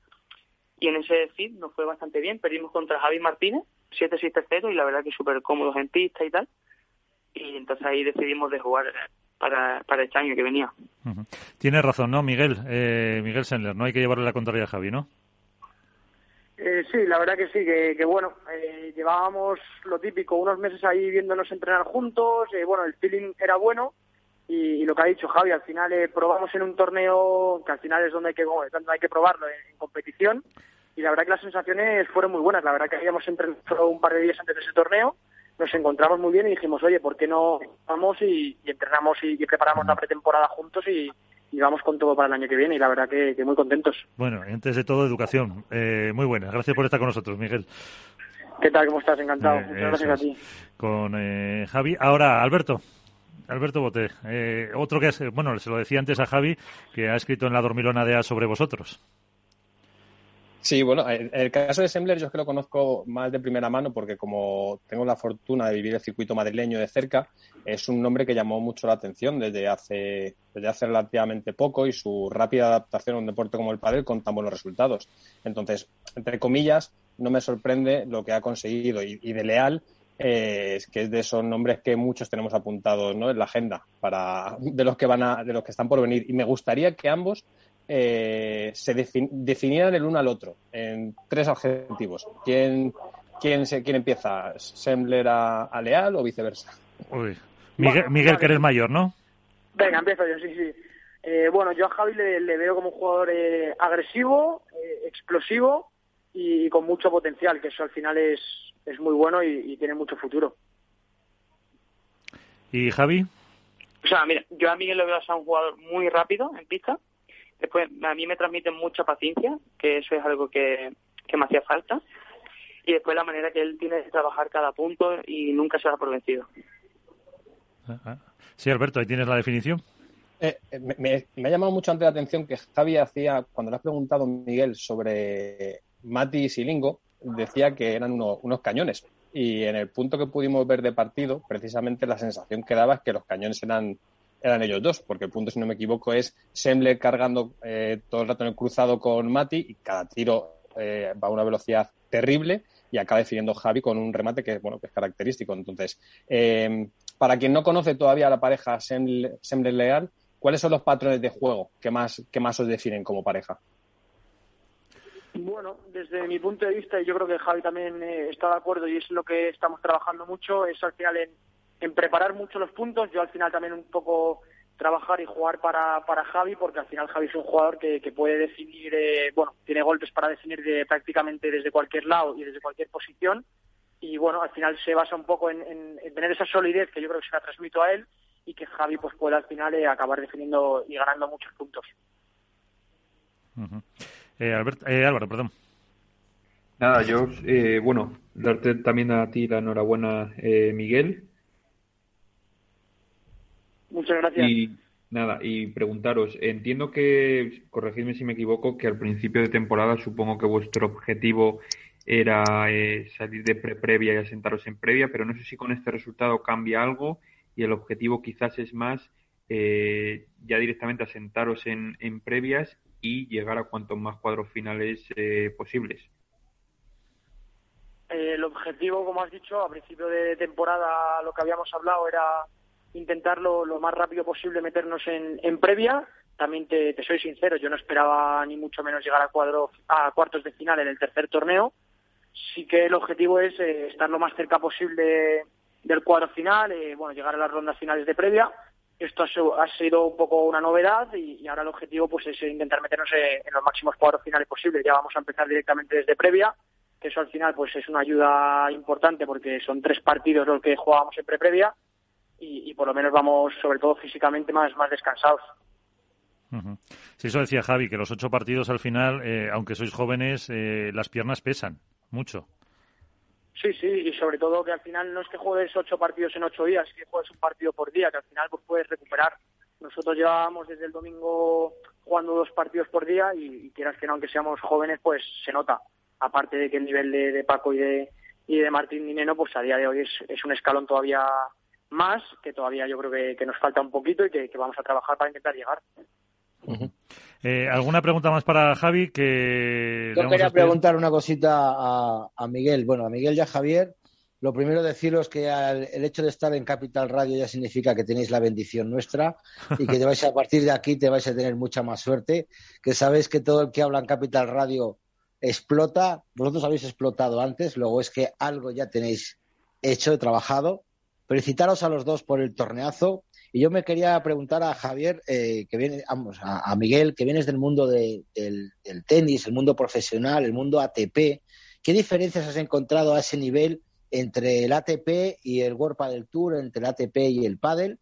Y en ese FIP nos fue bastante bien, perdimos contra Javi Martínez, 7-6-0, y la verdad que súper cómodos en pista y tal. Y entonces ahí decidimos de jugar para, para este año que venía. Tienes razón, ¿no, Miguel? Eh, Miguel Sendler, no hay que llevarle la contraria a Javi, ¿no? Eh, sí, la verdad que sí, que, bueno, eh, llevábamos lo típico, unos meses ahí viéndonos entrenar juntos, eh, bueno, el feeling era bueno y, lo que ha dicho Javi, al final eh, probamos en un torneo que al final es donde hay que, hay que probarlo, en, competición, y la verdad que las sensaciones fueron muy buenas, la verdad que habíamos entrenado un par de días antes de ese torneo, nos encontramos muy bien y dijimos, oye, ¿por qué no vamos y, entrenamos y preparamos la pretemporada juntos y, y vamos con todo para el año que viene y la verdad que, muy contentos. Bueno, antes de todo, educación. Eh, muy buena. Gracias por estar con nosotros, Miguel. ¿Qué tal? ¿Cómo estás? Encantado. Eh, Muchas gracias a ti. Con eh, Javi. Ahora, Alberto. Alberto Bote, otro que es, bueno, se lo decía antes a Javi, que ha escrito en la dormilona de A sobre vosotros. Sí, bueno, el caso de Sembler yo es que lo conozco más de primera mano porque como tengo la fortuna de vivir el circuito madrileño de cerca, es un nombre que llamó mucho la atención desde hace, desde hace relativamente poco y su rápida adaptación a un deporte como el pádel con tan buenos resultados. Entonces, entre comillas, no me sorprende lo que ha conseguido y, de Leal eh, que es de esos nombres que muchos tenemos apuntados ¿no? en la agenda para de los que van a, de los que están por venir y me gustaría que ambos eh, se definieran el uno al otro en tres objetivos. ¿Quién, ¿quién, se, quién empieza? ¿Sembler a, Leal o viceversa? Uy. Miguel, Miguel que eres mayor, ¿no? Venga, empiezo yo, sí, sí. Eh, bueno, yo a Javi le, veo como un jugador eh, agresivo, eh, explosivo y, con mucho potencial, que eso al final es, es muy bueno y, tiene mucho futuro. ¿Y Javi? O sea, mira, yo a Miguel lo veo a un jugador muy rápido en pista. Después, a mí me transmite mucha paciencia, que eso es algo que, que me hacía falta. Y después la manera que él tiene de trabajar cada punto y nunca se da por vencido. Ah, ah. Sí, Alberto, ahí tienes la definición. Eh, eh, me, ha llamado mucho antes la atención que Javi hacía, cuando le has preguntado, Miguel, sobre Mati y Silingo, decía que eran unos cañones. Y en el punto que pudimos ver de partido, precisamente la sensación que daba es que los cañones eran, eran ellos dos, porque el punto, si no me equivoco, es Semble cargando eh, todo el rato en el cruzado con Mati y cada tiro va a una velocidad terrible y acaba definiendo Javi con un remate que, bueno, que es característico. Entonces, para quien no conoce todavía la pareja Semble-Leal, ¿cuáles son los patrones de juego que más, que más os definen como pareja? Bueno, desde mi punto de vista, y yo creo que Javi también eh, está de acuerdo y es lo que estamos trabajando mucho, es al final en, preparar mucho los puntos. Yo al final también un poco trabajar y jugar para, para Javi, porque al final Javi es un jugador que, puede definir, eh, bueno, tiene golpes para definir de, prácticamente desde cualquier lado y desde cualquier posición. Y bueno, al final se basa un poco en, en tener esa solidez que yo creo que se la transmito a él y que Javi pues pueda al final eh, acabar definiendo y ganando muchos puntos. Eh, eh, Álvaro, perdón. Nada, yo, bueno, darte también a ti la enhorabuena, Miguel. Muchas gracias. Y nada, y preguntaros, entiendo que, corregidme si me equivoco, que al principio de temporada supongo que vuestro objetivo era salir de pre-previa y asentaros en previa, pero no sé si con este resultado cambia algo y el objetivo quizás es más eh, ya directamente asentaros en, en previas y llegar a cuantos más cuadros finales eh, posibles. Eh, el objetivo, como has dicho, a principio de temporada lo que habíamos hablado era intentarlo lo más rápido posible meternos en, en previa. También te, soy sincero, yo no esperaba ni mucho menos llegar a, cuadro, a cuartos de final en el tercer torneo. Sí que el objetivo es estar lo más cerca posible del cuadro final, eh, bueno, llegar a las rondas finales de previa. Esto ha, sido un poco una novedad y, ahora el objetivo pues es intentar meternos eh, en los máximos cuadros finales posibles. Ya vamos a empezar directamente desde previa, que eso al final pues es una ayuda importante porque son tres partidos los que jugábamos en pre-previa y, por lo menos vamos sobre todo físicamente más, más descansados. Sí, eso decía Javi, que los ocho partidos al final, eh, aunque sois jóvenes, las piernas pesan mucho. Sí, sí, y sobre todo que al final no es que juegues ocho partidos en ocho días, que juegues un partido por día, que al final pues puedes recuperar. Nosotros llevábamos desde el domingo jugando dos partidos por día y, quieras que no, aunque seamos jóvenes, pues se nota. Aparte de que el nivel de, Paco y de, y de Martín Dineno, pues a día de hoy es, es un escalón todavía más, que todavía yo creo que, nos falta un poquito y que, vamos a trabajar para intentar llegar. Eh, ¿Alguna pregunta más para Javi? Que Yo quería preguntar una cosita a, Miguel. Bueno, a Miguel y a Javier. Lo primero deciros que el hecho de estar en Capital Radio ya significa que tenéis la bendición nuestra y que te vais a, partir de aquí te vais a tener mucha más suerte. Que sabéis que todo el que habla en Capital Radio explota. Vosotros habéis explotado antes, luego es que algo ya tenéis hecho, trabajado. Felicitaros a los dos por el torneazo y yo me quería preguntar a Javier, eh, que viene, vamos, a, Miguel, que vienes del mundo del, tenis, el mundo profesional, el mundo ATP. ¿Qué diferencias has encontrado a ese nivel entre el ATP y el World Padel Tour, entre el ATP y el Padel?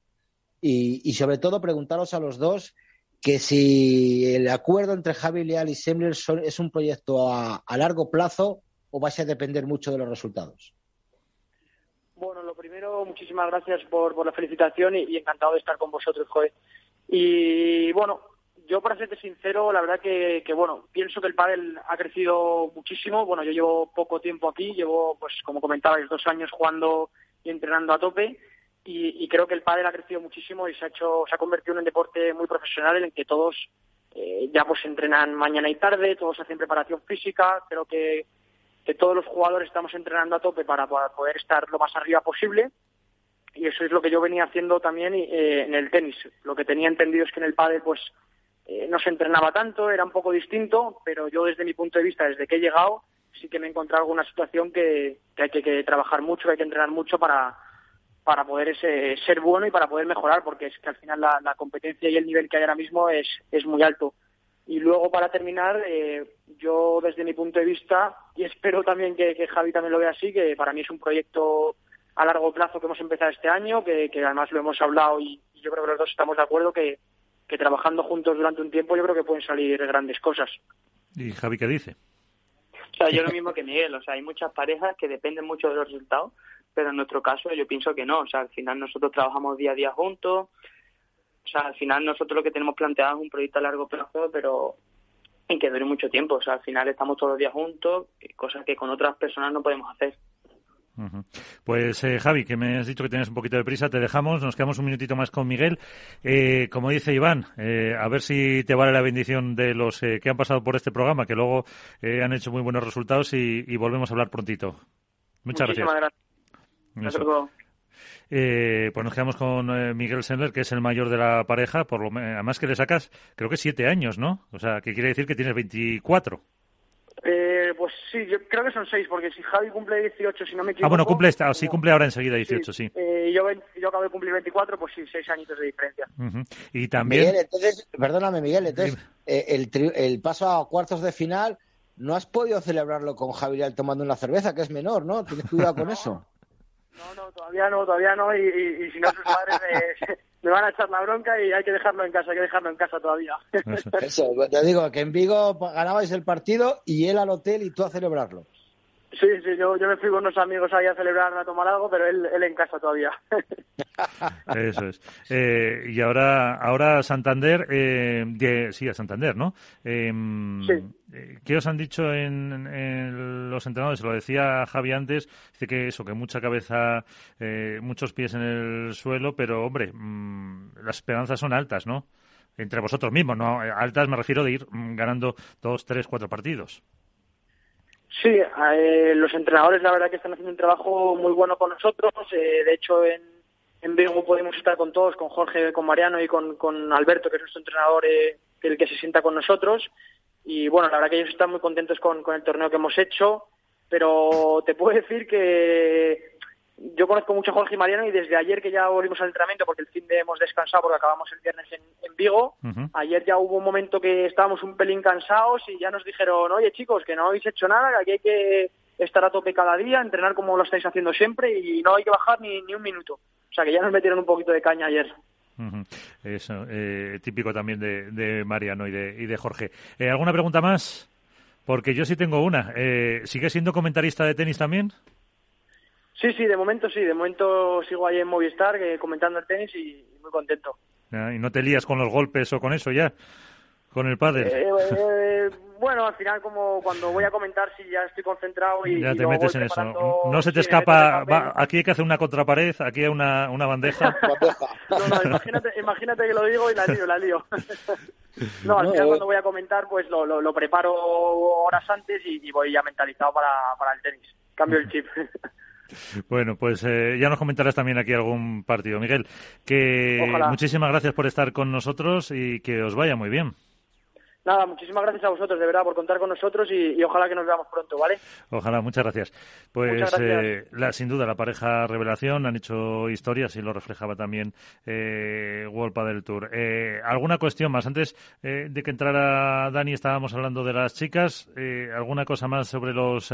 Y, sobre todo preguntaros a los dos que si el acuerdo entre Javi Leal y Semler es un proyecto a, a largo plazo o vais a depender mucho de los resultados. Primero, muchísimas gracias por, por la felicitación y, encantado de estar con vosotros, Joe. Y bueno, yo para serte sincero, la verdad que, bueno, pienso que el pádel ha crecido muchísimo. Bueno, yo llevo poco tiempo aquí, llevo, pues como comentabais, dos años jugando y entrenando a tope. Y, creo que el pádel ha crecido muchísimo y se ha hecho, se ha convertido en un deporte muy profesional en el que todos eh, ya pues entrenan mañana y tarde, todos hacen preparación física. Creo que que todos los jugadores estamos entrenando a tope para, poder estar lo más arriba posible y eso es lo que yo venía haciendo también eh, en el tenis. Lo que tenía entendido es que en el pádel pues eh, no se entrenaba tanto, era un poco distinto, pero yo desde mi punto de vista, desde que he llegado, sí que me he encontrado alguna situación que, hay que, trabajar mucho, que hay que entrenar mucho para, para poder ese, ser bueno y para poder mejorar, porque es que al final la, competencia y el nivel que hay ahora mismo es, es muy alto. Y luego, para terminar, eh, yo desde mi punto de vista, y espero también que, que, Javi también lo vea así, que para mí es un proyecto a largo plazo que hemos empezado este año, que, que además lo hemos hablado y, yo creo que los dos estamos de acuerdo que, que trabajando juntos durante un tiempo yo creo que pueden salir grandes cosas. ¿Y Javi qué dice? O sea, yo lo mismo que Miguel, o sea, hay muchas parejas que dependen mucho de los resultados, pero en nuestro caso yo pienso que no, o sea, al final nosotros trabajamos día a día juntos, o sea, al final nosotros lo que tenemos planteado es un proyecto a largo plazo, pero en que dure mucho tiempo, o sea, al final estamos todos los días juntos, cosas que con otras personas no podemos hacer. Pues eh, Javi, que me has dicho que tienes un poquito de prisa, te dejamos, nos quedamos un minutito más con Miguel. Eh, como dice Iván, eh, a ver si te vale la bendición de los que han pasado por este programa, que luego han hecho muy buenos resultados y, volvemos a hablar prontito. Muchas gracias. Pues nos quedamos con Miguel Sendler, que es el mayor de la pareja, por lo además que le sacas, creo que siete años, ¿no? O sea, que quiere decir que tienes 24. Eh, pues sí, yo creo que son seis, porque si Javi cumple 18, si no me equivoco... Ah, bueno, cumple, esta, sí, cumple ahora enseguida 18, sí. Eh, yo, yo acabo de cumplir 24, pues sí, seis añitos de diferencia. Y también... Miguel, entonces, perdóname, Miguel, entonces, eh, el, el paso a cuartos de final, ¿no has podido celebrarlo con Javier tomando una cerveza, que es menor, ¿no? Tienes cuidado con eso. No, no, todavía no, todavía no, y, y, si no sus padres me, van a echar la bronca y hay que dejarlo en casa, hay que dejarlo en casa todavía. Eso, te digo que en Vigo ganabais el partido y él al hotel y tú a celebrarlo. Sí, sí, yo, yo me fui con unos amigos ahí a celebrar, a tomar algo, pero él, él en casa todavía. Eso es. Eh, y ahora, ahora Santander, eh, sí, a Santander, ¿no? Em, sí. Eh, ¿Qué os han dicho en, los entrenadores? Lo decía Javi antes, dice que eso, que mucha cabeza, eh, muchos pies en el suelo, pero hombre, mm, las esperanzas son altas, ¿no? Entre vosotros mismos, ¿no? Altas me refiero de ir mm, ganando dos, tres, cuatro partidos. Sí, eh, los entrenadores la verdad que están haciendo un trabajo muy bueno con nosotros. Eh, de hecho, en, en Vigo podemos estar con todos, con Jorge, con Mariano y con, con Alberto, que es nuestro entrenador, eh, el que se sienta con nosotros. Y bueno, la verdad que ellos están muy contentos con, con el torneo que hemos hecho, pero te puedo decir que yo conozco mucho a Jorge y Mariano y desde ayer que ya volvimos al entrenamiento, porque el fin de hemos descansado porque acabamos el viernes en, Vigo, ayer ya hubo un momento que estábamos un pelín cansados y ya nos dijeron, oye chicos, que no habéis hecho nada, que aquí hay que estar a tope cada día, entrenar como lo estáis haciendo siempre y no hay que bajar ni, ni un minuto. O sea que ya nos metieron un poquito de caña ayer. Eso, eh, típico también de, Mariano y de, y de Jorge. Eh, ¿Alguna pregunta más? Porque yo sí tengo una. Eh, ¿Sigue siendo comentarista de tenis también? Sí, sí, de momento sí. De momento sigo ahí en Movistar comentando el tenis y muy contento. ¿Y no te lías con los golpes o con eso ya? ¿Con el padre? bueno, al final como cuando voy a comentar si ya estoy concentrado y... Ya te metes en eso. No se te escapa, aquí hay que hacer una contrapared, aquí hay una, una bandeja. no, no, imagínate, imagínate que lo digo y la lío, la lío. no, al final cuando voy a comentar pues lo, lo, preparo horas antes y, voy ya mentalizado para, para el tenis. Cambio el chip. Bueno, pues eh, ya nos comentarás también aquí algún partido. Miguel, que muchísimas gracias por estar con nosotros y que os vaya muy bien. Nada, muchísimas gracias a vosotros, de verdad, por contar con nosotros y, ojalá que nos veamos pronto, ¿vale? Ojalá, muchas gracias. Pues eh, la, sin duda, la pareja revelación han hecho historias y lo reflejaba también eh, World del Tour. Eh, ¿Alguna cuestión más? Antes eh, de que entrara Dani estábamos hablando de las chicas. ¿Alguna cosa más sobre los...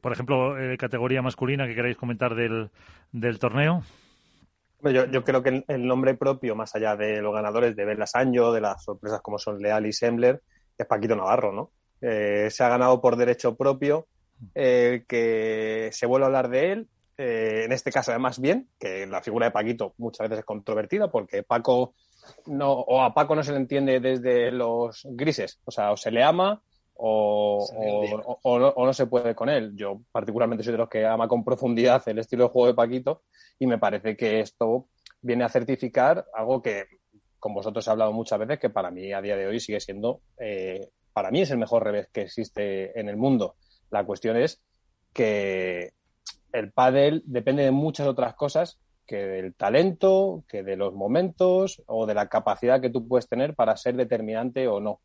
por ejemplo, categoría masculina que queráis comentar del, del torneo? Yo, yo, creo que el nombre propio, más allá de los ganadores de Bella Sancho, de las sorpresas como son Leal y Sembler, es Paquito Navarro, ¿no? Eh, se ha ganado por derecho propio, eh, que se vuelve a hablar de él, eh, en este caso además bien, que la figura de Paquito muchas veces es controvertida porque Paco no, o a Paco no se le entiende desde los grises, o sea, o se le ama o, o, no, se puede con él. Yo particularmente soy de los que ama con profundidad el estilo de juego de Paquito y me parece que esto viene a certificar algo que con vosotros he hablado muchas veces, que para mí a día de hoy sigue siendo, eh, para mí es el mejor revés que existe en el mundo. La cuestión es que el pádel depende de muchas otras cosas que del talento, que de los momentos o de la capacidad que tú puedes tener para ser determinante o no.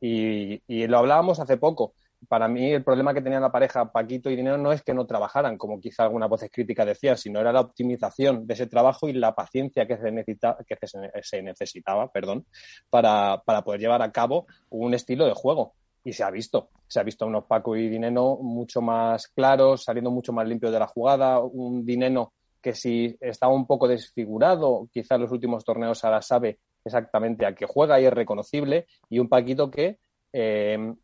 Y, lo hablábamos hace poco. para mí el problema que tenía la pareja Paquito y Dinero no es que no trabajaran, como quizá algunas voces críticas decían, sino era la optimización de ese trabajo y la paciencia que se, necesita, que se necesitaba perdón, para, para poder llevar a cabo un estilo de juego y se ha visto. Se ha visto a unos Paco y Dineno mucho más claros, saliendo mucho más limpios de la jugada, un Dineno que si estaba un poco desfigurado, quizás los últimos torneos ahora sabe exactamente a qué juega y es reconocible, y un Paquito que eh,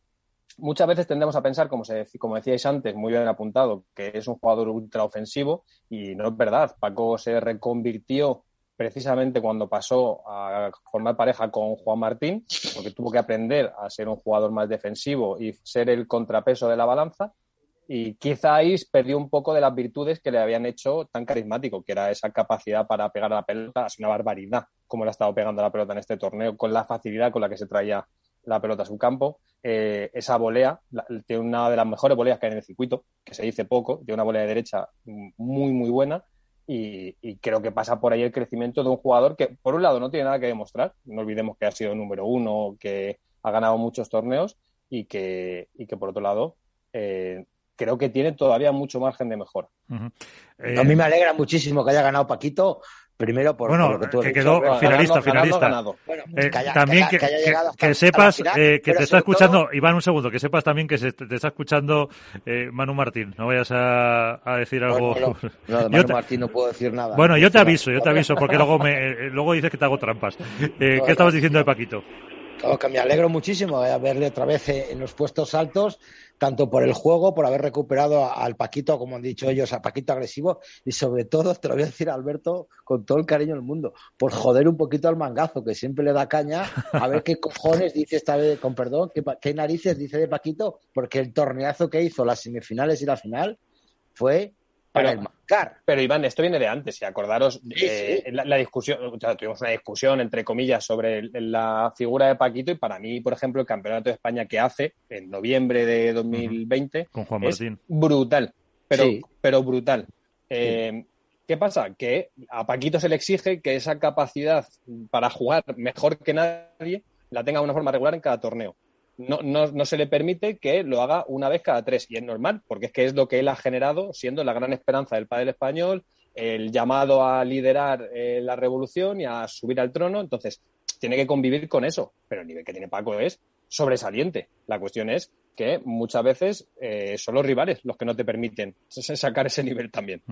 muchas veces tendemos a pensar, como, se, como decíais antes, muy bien apuntado, que es un jugador ultra ofensivo y no es verdad. Paco se reconvirtió precisamente cuando pasó a formar pareja con Juan Martín, porque tuvo que aprender a ser un jugador más defensivo y ser el contrapeso de la balanza. Y quizás perdió un poco de las virtudes que le habían hecho tan carismático, que era esa capacidad para pegar a la pelota, es una barbaridad como le ha estado pegando la pelota en este torneo, con la facilidad con la que se traía la pelota a su campo. Eh, esa volea, tiene una de las mejores voleas que hay en el circuito, que se dice poco, tiene una volea de derecha muy, muy buena. Y, creo que pasa por ahí el crecimiento de un jugador que, por un lado, no tiene nada que demostrar. No olvidemos que ha sido número uno, que ha ganado muchos torneos y que, y que por otro lado, eh, creo que tiene todavía mucho margen de mejora. a mí me alegra muchísimo que haya ganado Paquito, Primero por, bueno, lo que tú que quedó finalista, finalista. también que, sepas eh, que te está escuchando, Iván, un segundo, que sepas también que se, te está escuchando eh, Manu Martín. No vayas a, decir algo. No, de Manu Martín no puedo decir nada. Bueno, yo te aviso, yo te aviso, porque luego me eh, luego dices que te hago trampas. ¿Qué estabas diciendo de Paquito? Que me alegro muchísimo de verle otra vez en los puestos altos tanto por el juego, por haber recuperado al Paquito, como han dicho ellos, a Paquito agresivo, y sobre todo, te lo voy a decir, Alberto, con todo el cariño del mundo, por joder un poquito al mangazo, que siempre le da caña, a ver qué cojones dice esta vez, con perdón, qué, qué narices dice de Paquito, porque el torneazo que hizo, las semifinales y la final, fue para el marcar. Pero Iván, esto viene de antes, si acordaros, eh, La, discusión, tuvimos una discusión entre comillas sobre la figura de Paquito y para mí, por ejemplo, el campeonato de España que hace en noviembre de 2020 Con Juan Martín. es brutal, pero, pero brutal. Eh, ¿Qué pasa? Que a Paquito se le exige que esa capacidad para jugar mejor que nadie la tenga de una forma regular en cada torneo no, no, no, se le permite que lo haga una vez cada tres. Y es normal, porque es que es lo que él ha generado, siendo la gran esperanza del padre español, el llamado a liderar eh, la revolución y a subir al trono. Entonces, tiene que convivir con eso. Pero el nivel que tiene Paco es sobresaliente. La cuestión es que muchas veces eh, son los rivales los que no te permiten sacar ese nivel también.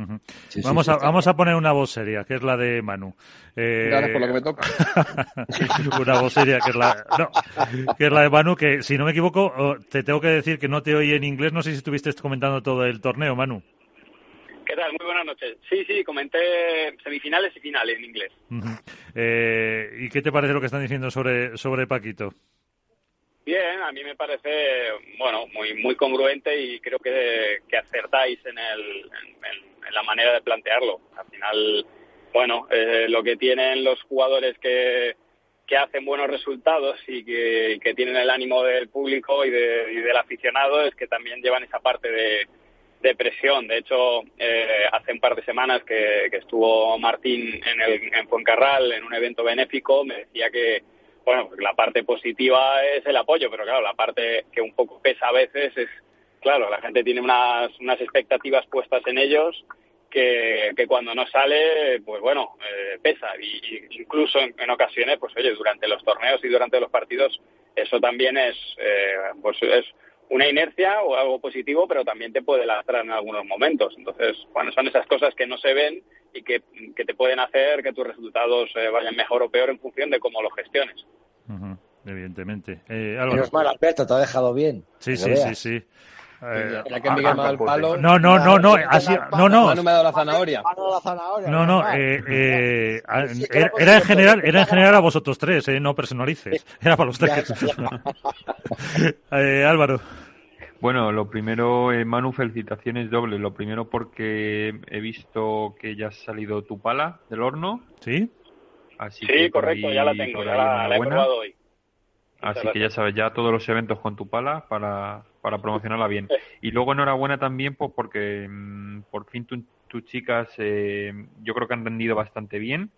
vamos, a, vamos a poner una voz seria, que es la de Manu. Eh... por lo que me toca. una voz seria, que es, la, que es la de Manu, que si no me equivoco, te tengo que decir que no te oí en inglés. No sé si estuviste comentando todo el torneo, Manu. ¿Qué tal? Muy buenas noches. Sí, sí, comenté semifinales y finales en inglés. Eh, ¿Y qué te parece lo que están diciendo sobre, sobre Paquito? Bien, a mí me parece, bueno, muy muy congruente y creo que, que acertáis en, el, en, la manera de plantearlo. Al final, bueno, eh, lo que tienen los jugadores que, que hacen buenos resultados y que, que tienen el ánimo del público y, de, y, del aficionado es que también llevan esa parte de, de presión. De hecho, eh, hace un par de semanas que, que estuvo Martín en, el, en Fuencarral en un evento benéfico, me decía que bueno, pues la parte positiva es el apoyo, pero claro, la parte que un poco pesa a veces es, claro, la gente tiene unas, unas expectativas puestas en ellos que, que cuando no sale, pues bueno, eh, pesa. Y, incluso en, ocasiones, pues oye, durante los torneos y durante los partidos, eso también es, eh, pues es una inercia o algo positivo, pero también te puede lastrar en algunos momentos. Entonces, bueno, son esas cosas que no se ven y que, te pueden hacer que tus resultados eh, vayan mejor o peor en función de cómo los gestiones. evidentemente. Eh, mal, Alberto, te ha dejado bien. Sí, sí, sí, sí, eh, que Miguel me ha dado el palo. No, no, no, no, no, no. no me ha dado la zanahoria. No, no, eh, eh, era, en general, era en general a vosotros tres, eh, no personalices. Era para los tres. eh, Álvaro. Bueno, lo primero, eh, Manu, felicitaciones dobles. Lo primero porque he visto que ya ha salido tu pala del horno. ¿Sí? Así sí, correcto, ya la tengo, ya la, he probado hoy. Así que ya sabes, ya todos los eventos con tu pala para, para promocionarla bien. Y luego enhorabuena también pues, porque mm, por fin tus chicas eh, yo creo que han rendido bastante bien.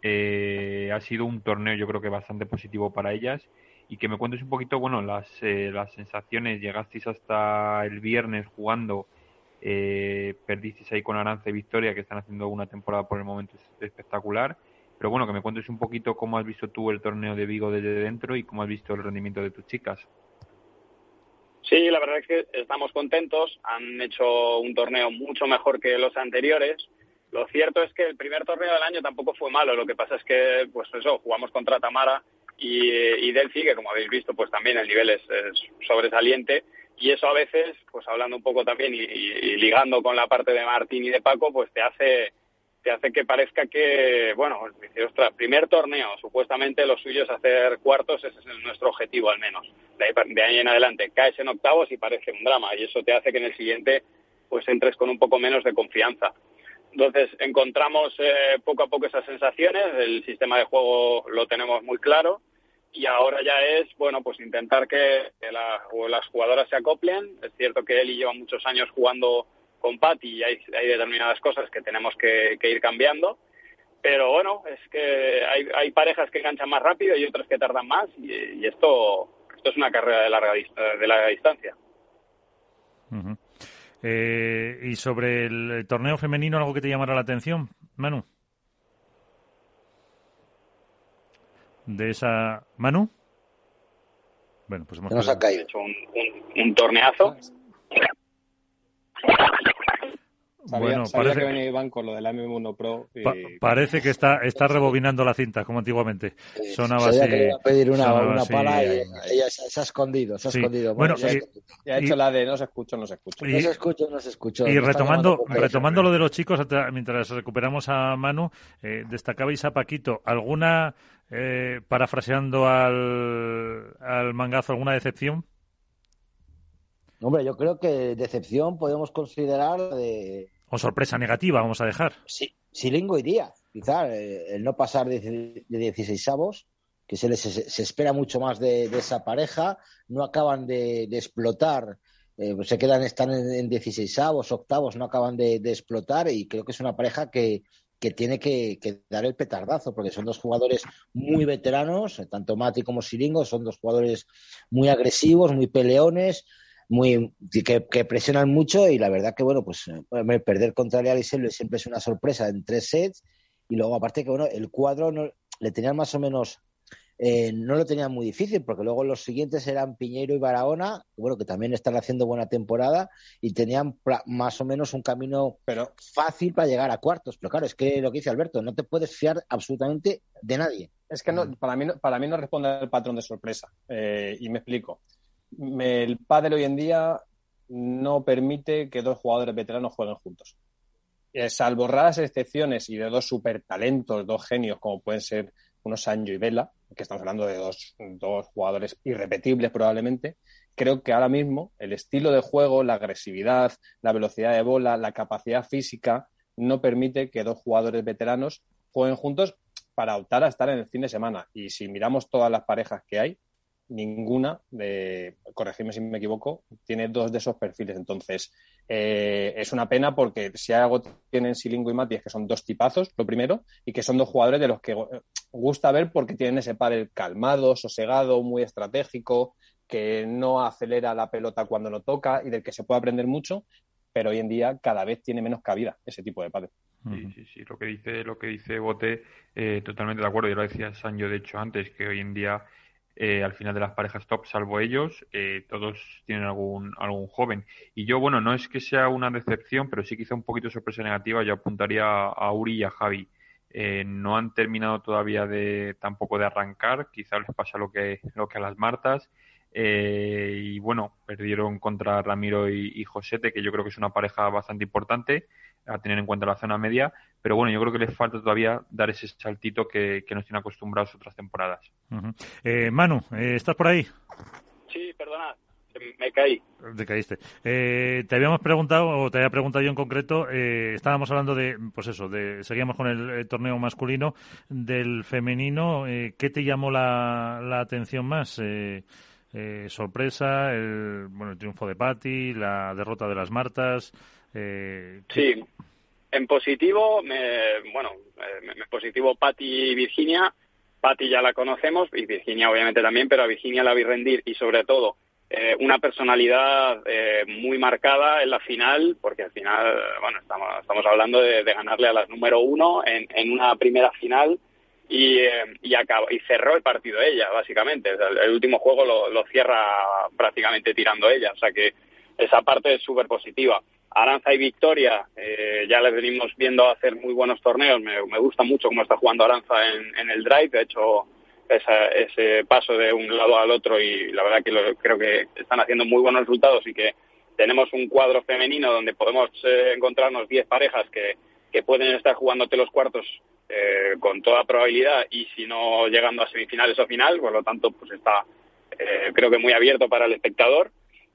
Eh, ha sido un torneo yo creo que bastante positivo para ellas y que me cuentes un poquito, bueno, las, eh, las sensaciones. Llegasteis hasta el viernes jugando, eh, perdisteis ahí con Arance y Victoria, que están haciendo una temporada por el momento espectacular. Pero bueno, que me cuentes un poquito cómo has visto tú el torneo de Vigo desde dentro y cómo has visto el rendimiento de tus chicas. Sí, la verdad es que estamos contentos. Han hecho un torneo mucho mejor que los anteriores. Lo cierto es que el primer torneo del año tampoco fue malo. Lo que pasa es que, pues eso, jugamos contra Tamara y, y Delphi, que como habéis visto, pues también el nivel es, sobresaliente. Y eso a veces, pues hablando un poco también y, ligando con la parte de Martín y de Paco, pues te hace te hace que parezca que, bueno, dice, ostras, primer torneo, supuestamente lo suyo es hacer cuartos, ese es nuestro objetivo al menos. De ahí, de ahí en adelante caes en octavos y parece un drama y eso te hace que en el siguiente pues entres con un poco menos de confianza. Entonces encontramos eh, poco a poco esas sensaciones, el sistema de juego lo tenemos muy claro y ahora ya es, bueno, pues intentar que, las jugadoras se acoplen. Es cierto que él lleva muchos años jugando con Patti y hay, determinadas cosas que tenemos que, ir cambiando. Pero bueno, es que hay, parejas que enganchan más rápido y otras que tardan más y, esto, esto es una carrera de larga, de larga distancia. Eh, y sobre el torneo femenino, ¿algo que te llamara la atención, Manu? De esa Manu. Bueno, pues hemos hecho un, un, torneazo. Bueno, parece que venía Iván con lo del M1 Pro. parece que está, está rebobinando la cinta, como antiguamente. Sonaba así. Que iba a pedir una, una pala y ella se ha escondido, se ha escondido. Bueno, y, ha hecho la de no se escucha, no se escucha. no se escucha, no se escucha. Y retomando, retomando lo de los chicos, mientras recuperamos a Manu, eh, destacabais a Paquito. ¿Alguna eh, parafraseando al, al mangazo, ¿alguna decepción? Hombre, yo creo que decepción podemos considerar de... O sorpresa negativa, vamos a dejar. Sí, Silingo iría, quizá, eh, el no pasar de, 16 avos, que se, les, se, espera mucho más de, esa pareja, no acaban de, explotar, eh, se quedan, están en, 16 avos, octavos, no acaban de, explotar y creo que es una pareja que, que tiene que, dar el petardazo, porque son dos jugadores muy veteranos, tanto Mati como Siringo, son dos jugadores muy agresivos, muy peleones, muy que, presionan mucho y la verdad que, bueno, pues eh, perder contra Leal y siempre es una sorpresa en tres sets y luego aparte que, bueno, el cuadro no, le tenían más o menos eh, no lo tenían muy difícil, porque luego los siguientes eran Piñeiro y Barahona, bueno, que también están haciendo buena temporada y tenían más o menos un camino pero, fácil para llegar a cuartos. Pero claro, es que lo que dice Alberto, no te puedes fiar absolutamente de nadie. Es que no, para, mí, para mí no responde al patrón de sorpresa. Eh, y me explico. El pádel hoy en día no permite que dos jugadores veteranos jueguen juntos. Eh, salvo raras excepciones y de dos super talentos, dos genios como pueden ser unos Sancho y Vela, que estamos hablando de dos, dos jugadores irrepetibles probablemente, creo que ahora mismo el estilo de juego, la agresividad, la velocidad de bola, la capacidad física, no permite que dos jugadores veteranos jueguen juntos para optar a estar en el fin de semana. Y si miramos todas las parejas que hay, ninguna, de, corregirme si me equivoco, tiene dos de esos perfiles. Entonces, eh, es una pena porque si algo tienen Silingo y Mati es que son dos tipazos, lo primero, y que son dos jugadores de los que gusta ver porque tienen ese par calmado, sosegado, muy estratégico, que no acelera la pelota cuando lo toca y del que se puede aprender mucho, pero hoy en día cada vez tiene menos cabida ese tipo de padre. Sí, sí, sí, lo que dice, lo que dice Bote, eh, totalmente de acuerdo. Yo lo decía Sancho, de hecho, antes, que hoy en día eh, al final de las parejas top, salvo ellos, eh, todos tienen algún, algún joven. Y yo, bueno, no es que sea una decepción, pero sí quizá un poquito sorpresa negativa. Yo apuntaría a Uri y a Javi. Eh, no han terminado todavía de tampoco de arrancar, quizá les pasa lo que, lo que a las Martas. Y bueno, perdieron contra Ramiro y, y, Josete, que yo creo que es una pareja bastante importante a tener en cuenta la zona media, pero bueno, yo creo que les falta todavía dar ese saltito que, nos tienen acostumbrados otras temporadas. Eh, Manu, eh, ¿estás por ahí? Sí, perdona, me caí. Te caíste. Eh, te habíamos preguntado, o te había preguntado yo en concreto, estábamos hablando de, pues eso, de, seguíamos con el, torneo masculino, del femenino, ¿qué te llamó la, la atención más? Sorpresa, el, bueno, el triunfo de Patti, la derrota de las Martas. sí, en positivo, me, bueno, eh, me, positivo Patti y Virginia, Patti ya la conocemos y Virginia obviamente también, pero a Virginia la vi rendir y sobre todo eh, una personalidad eh, muy marcada en la final, porque al final, bueno, estamos, estamos hablando de, ganarle a las número uno en, en una primera final y, eh, y, acabó, y cerró el partido ella, básicamente. el, último juego lo, cierra prácticamente tirando ella, o sea que esa parte es súper positiva. Aranza y Victoria, eh, ya les venimos viendo hacer muy buenos torneos. Me, me gusta mucho cómo está jugando Aranza en, en el drive. De hecho, esa, ese paso de un lado al otro y la verdad que lo, creo que están haciendo muy buenos resultados y que tenemos un cuadro femenino donde podemos eh, encontrarnos 10 parejas que, que pueden estar jugándote los cuartos eh, con toda probabilidad y si no llegando a semifinales o final, por lo tanto pues está eh, creo que muy abierto para el espectador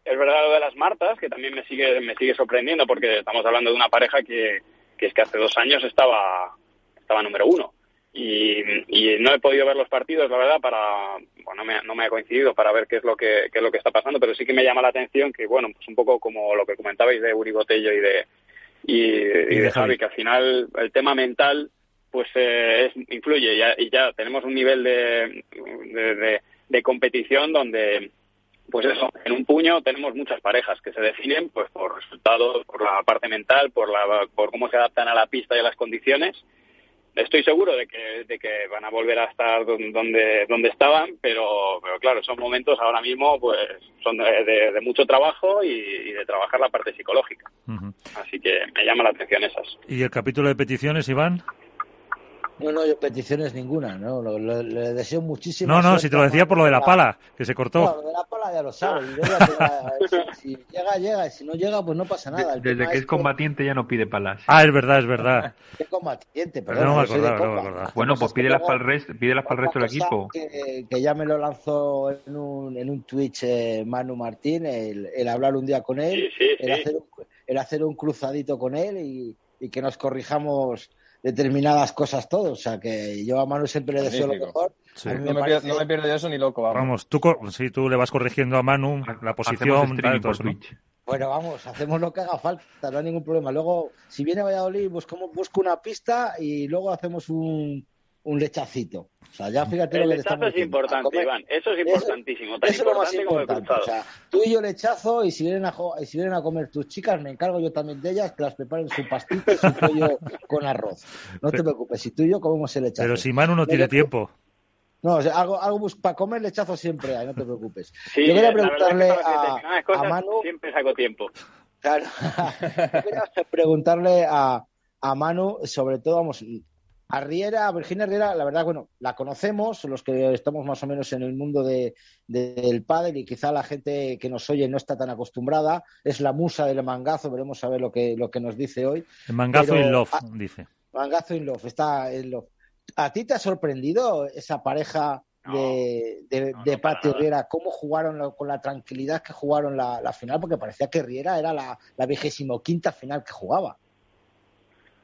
es verdad lo de las Martas, que también me sigue, me sigue sorprendiendo porque estamos hablando de una pareja que, que es que hace dos años estaba, estaba número uno. Y, no he podido ver los partidos, la verdad, para, bueno, no me, no me ha coincidido para ver qué es lo que, qué es lo que está pasando, pero sí que me llama la atención que, bueno, pues un poco como lo que comentabais de Uri Botello y de, y, y de Javi, que al final el tema mental, pues eh, es, influye y ya, y ya tenemos un nivel de, de, de, de competición donde, pues eso, en un puño tenemos muchas parejas que se definen pues por resultados, por la parte mental, por la por cómo se adaptan a la pista y a las condiciones. Estoy seguro de que, de que van a volver a estar donde donde estaban, pero, pero claro, son momentos ahora mismo pues son de, de, de mucho trabajo y, y, de trabajar la parte psicológica. Uh -huh. Así que me llama la atención esas. ¿Y el capítulo de peticiones, Iván? No, no, yo peticiones ninguna, ¿no? Lo, lo, le deseo muchísimo. No, no, si te lo decía por lo de la pala, que se cortó. No, lo de la pala ya lo sabe. si, si, llega, llega. Si no llega, pues no pasa nada. El Desde que es combatiente que... ya no pide palas. Ah, es verdad, es verdad. ¿Qué combatiente? Perdón, no me acordaba, no me acordaba. Bueno, pues pídelas para el resto, pídelas para el resto del equipo. Que, que, ya me lo lanzó en un, en un Twitch eh, Manu Martín, el, el, hablar un día con él, sí, sí, el, hacer un, el hacer un cruzadito con él y, y que nos corrijamos determinadas cosas todos. O sea, que yo a Manu siempre le deseo lo mejor. Sí. Me no, me parece... pierdo, no, me pierdo, eso ni loco. Vamos, vamos tú, sí, tú le vas corrigiendo a Manu la posición. Bueno, vamos, hacemos lo que haga falta, no hay ningún problema. Luego, si viene Valladolid, busco, busco una pista y luego hacemos un, un lechacito. O sea, ya fíjate el lo que lechazo es importante, Iván. Eso es importantísimo. Tan eso, importante es lo más importante. O sea, tú y yo lechazo y si vienen a y si vienen a comer tus chicas, me encargo yo también de ellas que las preparen su pastito y su pollo con arroz. No te preocupes, si tú y yo comemos el lechazo. Pero si Manu no tiene tiempo. No, o sea, algo, algo para comer lechazo siempre hay, no te preocupes. Sí, yo quería preguntarle a, cosas, a Manu. Siempre saco tiempo. Claro. yo quería preguntarle a, a Manu, sobre todo, vamos, a Riera, a Virginia Riera, la verdad, bueno, la conocemos, los que estamos más o menos en el mundo de, de, del pádel y quizá la gente que nos oye no está tan acostumbrada. Es la musa del mangazo, veremos a ver lo que, lo que nos dice hoy. El mangazo Pero, in love, a, dice. Mangazo in love, está en love. ¿A ti te ha sorprendido esa pareja de, no, de, no, de Pati Riera? ¿Cómo jugaron con la tranquilidad que jugaron la, la final? Porque parecía que Riera era la, la vigésimo quinta final que jugaba.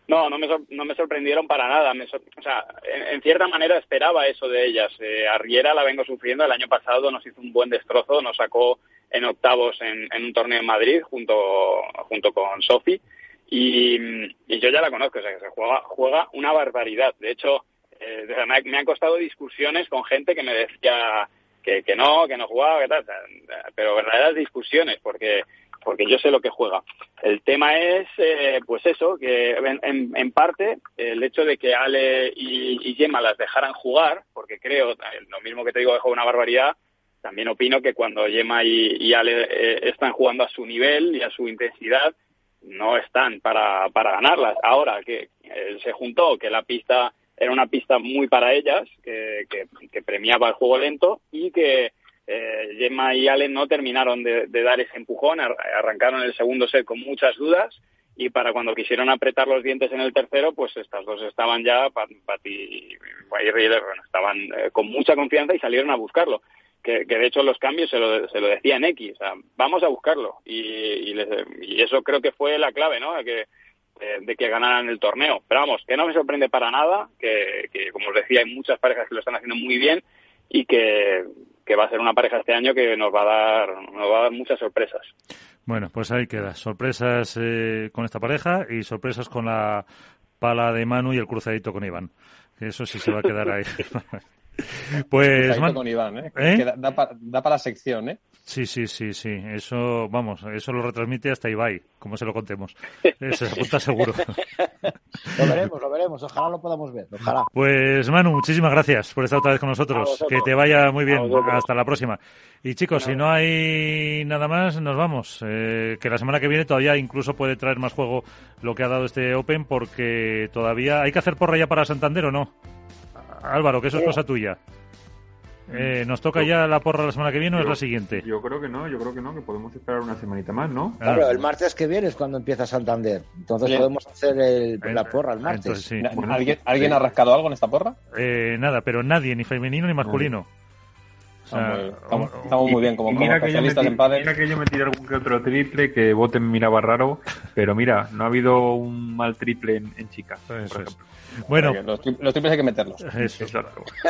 No, no me, no me sorprendieron para nada. Me o sea, en, cierta manera esperaba eso de ellas. Eh, a Riera la vengo sufriendo. El año pasado nos hizo un buen destrozo. Nos sacó en octavos en, en un torneo en Madrid junto, junto con Sofi. Y, yo ya la conozco. O sea, que se juega, juega una barbaridad. De hecho, eh, me, me, han costado discusiones con gente que me decía que, que no, que no jugaba, que tal. Pero verdaderas discusiones, porque porque yo sé lo que juega. El tema es, eh, pues eso, que en, en, parte el hecho de que Ale y, y, Gemma las dejaran jugar, porque creo, lo mismo que te digo, dejo una barbaridad, también opino que cuando Gemma y, Ale eh, están jugando a su nivel y a su intensidad, no están para, para ganarlas. Ahora que eh, se juntó, que la pista era una pista muy para ellas, que premiaba el juego lento y que eh, Gemma y Allen no terminaron de, dar ese empujón, arrancaron el segundo set con muchas dudas y para cuando quisieron apretar los dientes en el tercero, pues estas dos estaban ya, Patti y Reader, bueno, estaban eh, con mucha confianza y salieron a buscarlo. Que, de hecho los cambios se lo, se lo decía en X, o sea, vamos a buscarlo. Y, y, les, y, eso creo que fue la clave, ¿no? De, de, que ganaran el torneo. Pero vamos, que no me sorprende para nada, que, que como os decía, hay muchas parejas que lo están haciendo muy bien y que, que va a ser una pareja este año que nos va a dar, nos va a dar muchas sorpresas. Bueno, pues ahí queda. Sorpresas eh, con esta pareja y sorpresas con la pala de Manu y el cruzadito con Iván. Eso sí se va a quedar ahí. Pues, man... con Iván, ¿eh? ¿Eh? Que da, da para la sección, ¿eh? Sí, sí, sí, sí. Eso, vamos, eso lo retransmite hasta Ibai, como se lo contemos. Se apunta seguro. lo veremos, lo veremos. Ojalá lo podamos ver. Ojalá. Pues, Manu, muchísimas gracias por estar otra vez con nosotros. Que te vaya muy bien. Hasta la próxima. Y chicos, si no hay nada más, nos vamos. Eh, que la semana que viene todavía incluso puede traer más juego lo que ha dado este Open, porque todavía hay que hacer porra ya para Santander o no. Álvaro, que eso es cosa tuya. Eh, ¿Nos toca ya la porra la semana que viene o es la siguiente? Yo creo que no, yo creo que no, que podemos esperar una semanita más, ¿no? Claro, el martes que viene es cuando empieza Santander. Entonces podemos hacer la porra el martes. ¿Alguien, ha rascado algo en esta porra? Eh, nada, pero nadie, ni femenino ni masculino. Estamos, muy bien como, mira que yo metí, Mira que yo me tiré algún que otro triple que Bote me miraba raro, pero mira, no ha habido un mal triple en, chicas, por ejemplo. Bueno, los, triples hay que meterlos. Eso.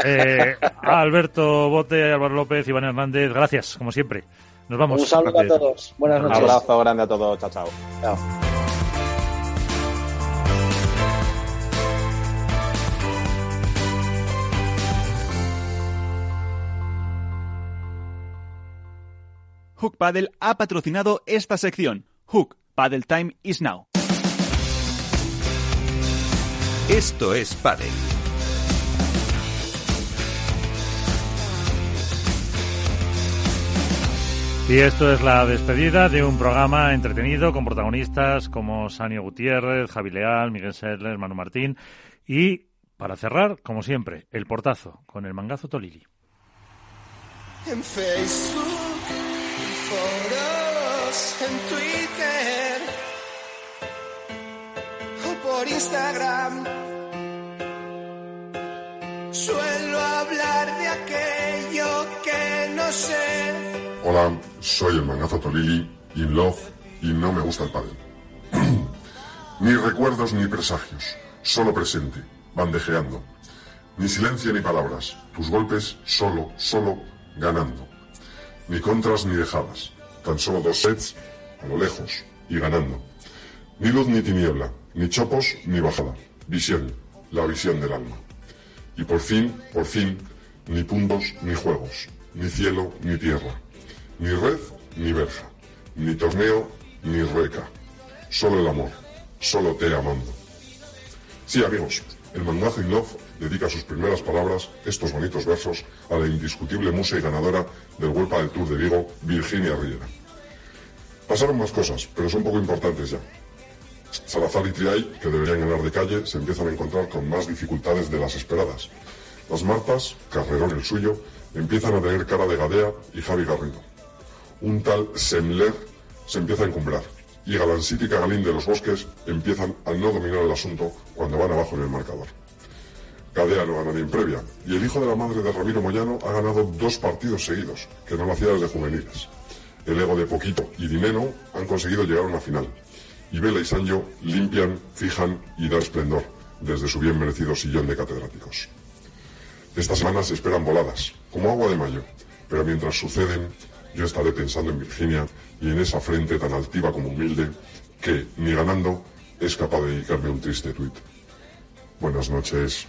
Eh, Alberto Bote, Álvaro López, Iván Hernández, gracias, como siempre. Nos vamos. Un saludo a todos. Buenas noches. Un abrazo grande a todos. Chao, chao. Chao. Hook Paddle ha patrocinado esta sección. Hook Paddle Time is now. Esto es Padel. Y esto es la despedida de un programa entretenido con protagonistas como Sanio Gutiérrez, Javi Leal, Miguel Serler, Manu Martín y, para cerrar, como siempre, el portazo con el mangazo Tolili. En Facebook, en Twitter o por Instagram Suelo hablar de aquello que no sé. Hola, soy el mangazo Tolili, in love, y no me gusta el padre. ni recuerdos ni presagios, solo presente, bandejeando. Ni silencio ni palabras, tus golpes solo, solo, ganando. Ni contras ni dejadas, tan solo dos sets, a lo lejos, y ganando. Ni luz ni tiniebla, ni chopos ni bajada. Visión, la visión del alma. Y por fin, por fin, ni puntos ni juegos, ni cielo ni tierra, ni red ni verja, ni torneo ni reca. Solo el amor, solo te amando. Sí, amigos, el mangazo in Love dedica sus primeras palabras, estos bonitos versos, a la indiscutible musa y ganadora del Huelpa del Tour de Vigo, Virginia Riera. Pasaron más cosas, pero son poco importantes ya. Salazar y Triay, que deberían ganar de calle, se empiezan a encontrar con más dificultades de las esperadas. Las Martas, Carrerón el suyo, empiezan a tener cara de Gadea y Javi Garrido. Un tal Semler se empieza a encumbrar y Galancito y Cagalín de los Bosques empiezan a no dominar el asunto cuando van abajo en el marcador. Gadea no gana ni en previa y el hijo de la madre de Ramiro Moyano ha ganado dos partidos seguidos, que no lo hacía desde juveniles. El ego de Poquito y Dineno han conseguido llegar a una final y Vela y Sancho limpian, fijan y dan esplendor desde su bien merecido sillón de catedráticos. Estas semanas se esperan voladas, como agua de mayo, pero mientras suceden, yo estaré pensando en Virginia y en esa frente tan altiva como humilde que, ni ganando, es capaz de dedicarme un triste tuit. Buenas noches.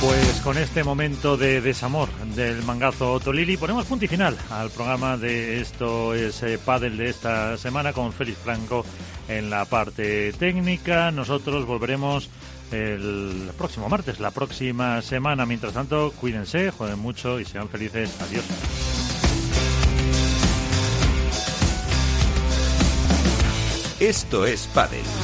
Pues con este momento de desamor del mangazo Tolili ponemos punto y final al programa de Esto es eh, Padel de esta semana con Félix Franco en la parte técnica. Nosotros volveremos el próximo martes, la próxima semana. Mientras tanto, cuídense, jueguen mucho y sean felices. Adiós. Esto es Padel.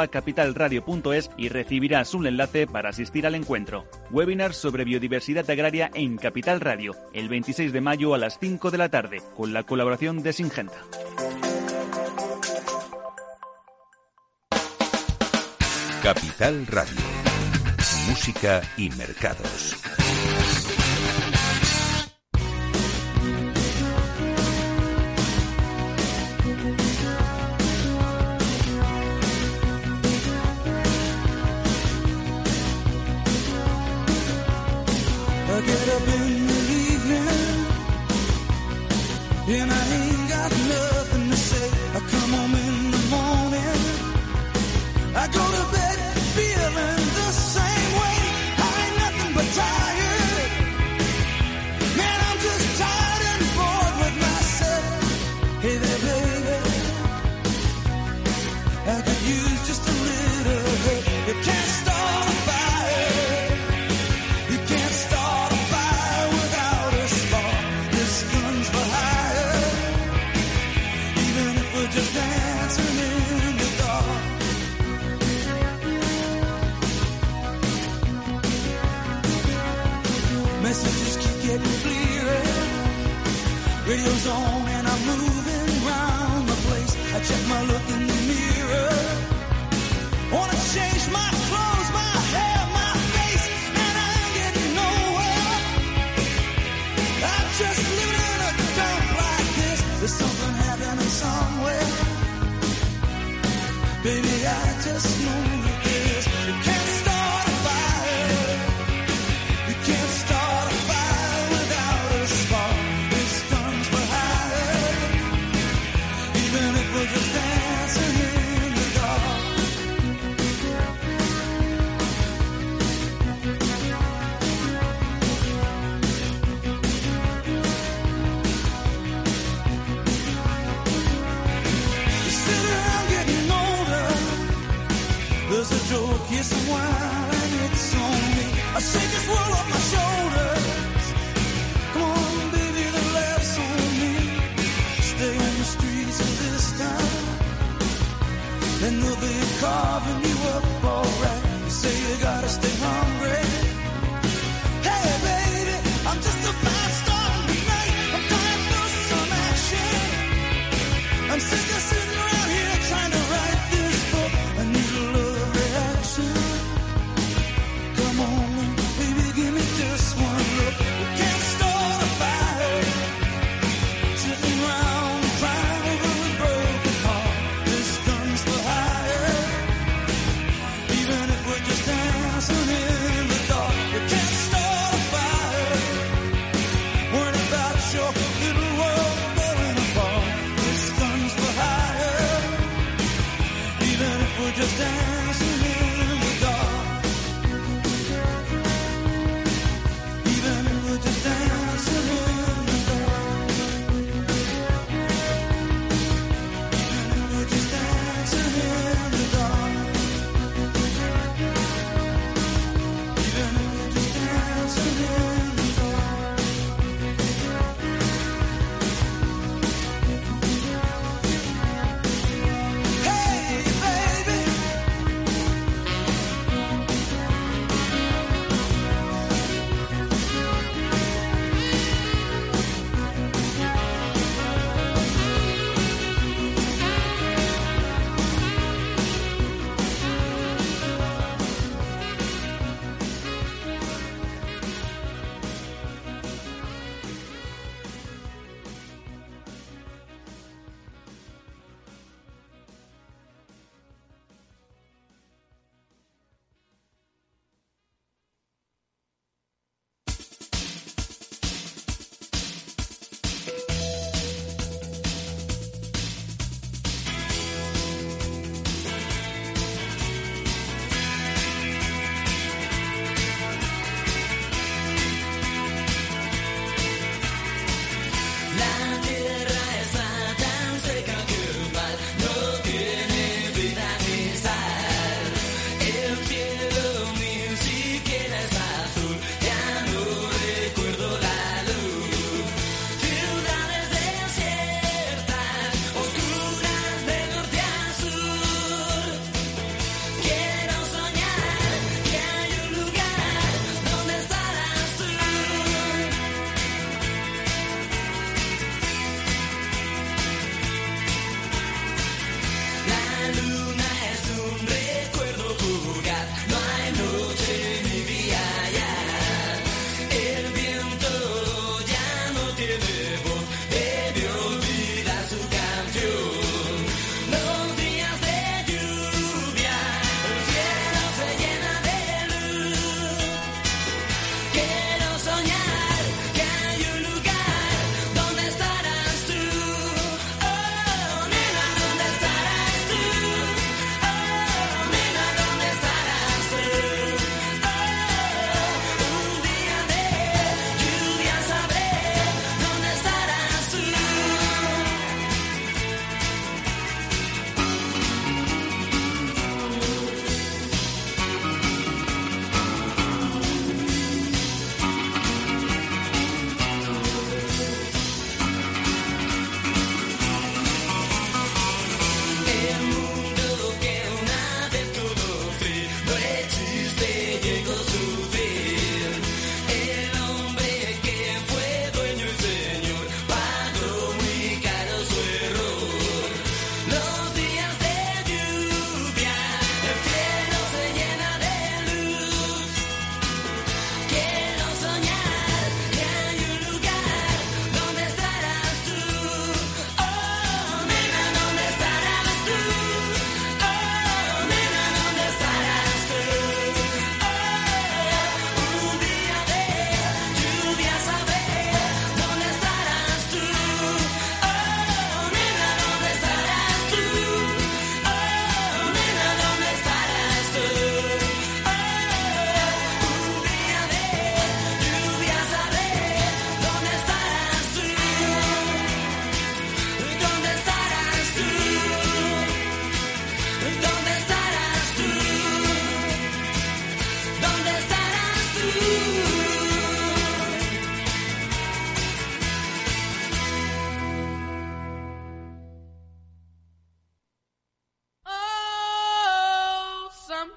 capitalradio.es y recibirás un enlace para asistir al encuentro. Webinar sobre biodiversidad agraria en Capital Radio, el 26 de mayo a las 5 de la tarde, con la colaboración de Singenta. Capital Radio. Música y mercados.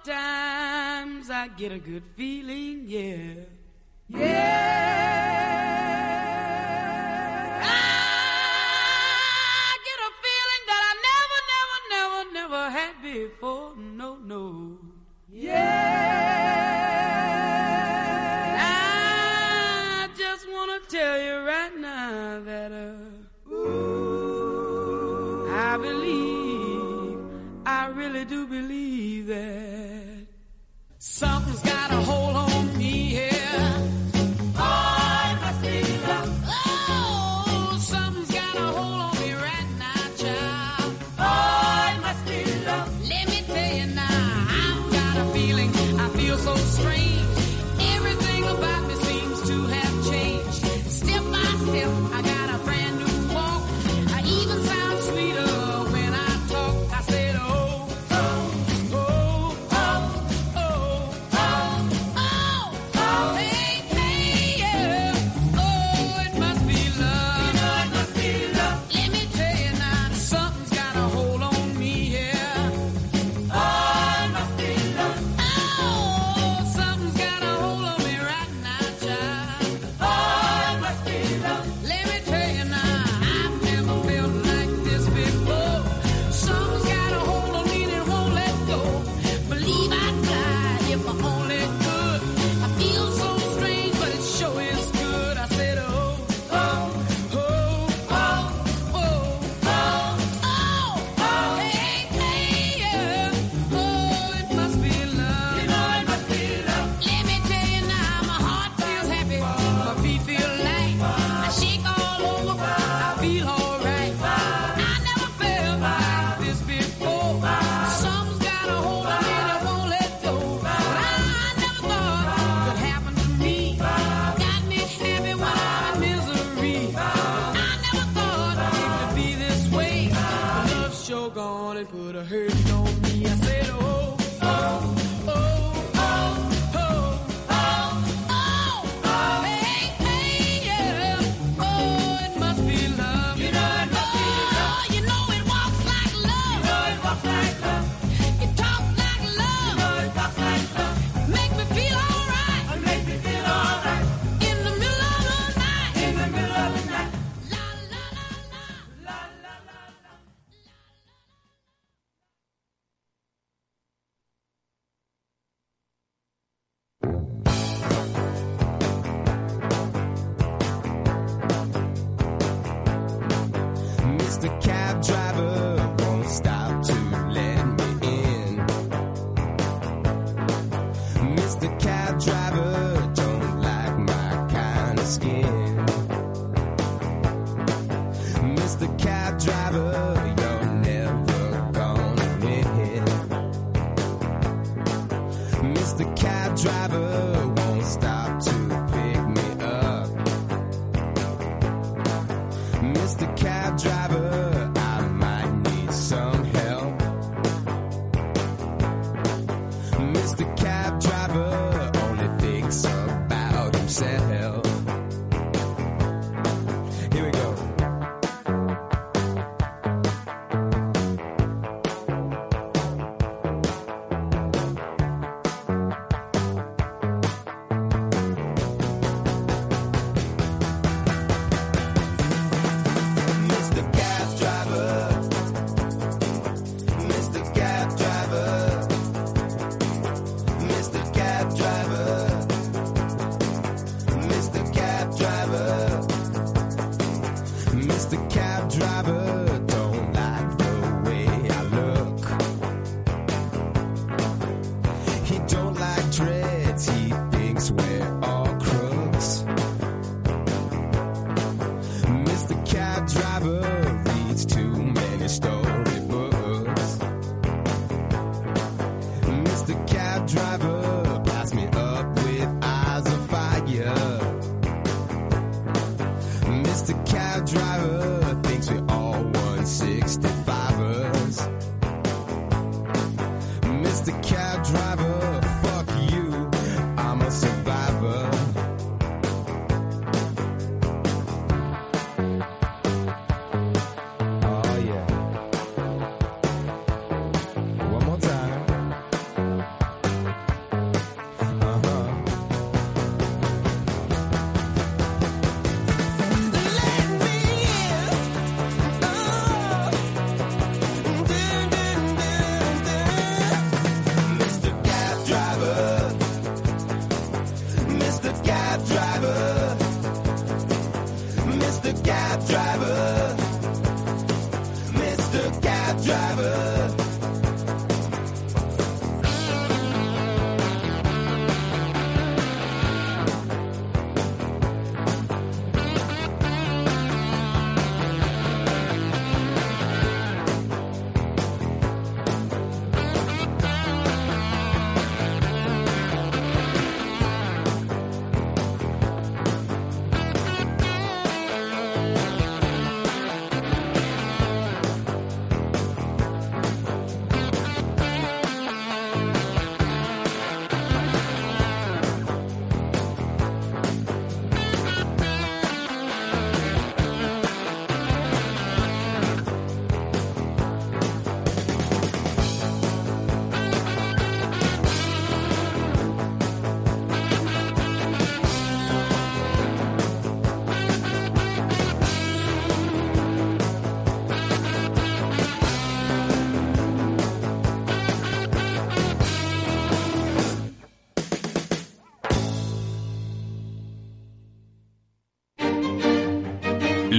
Sometimes I get a good feeling, yeah. Yeah.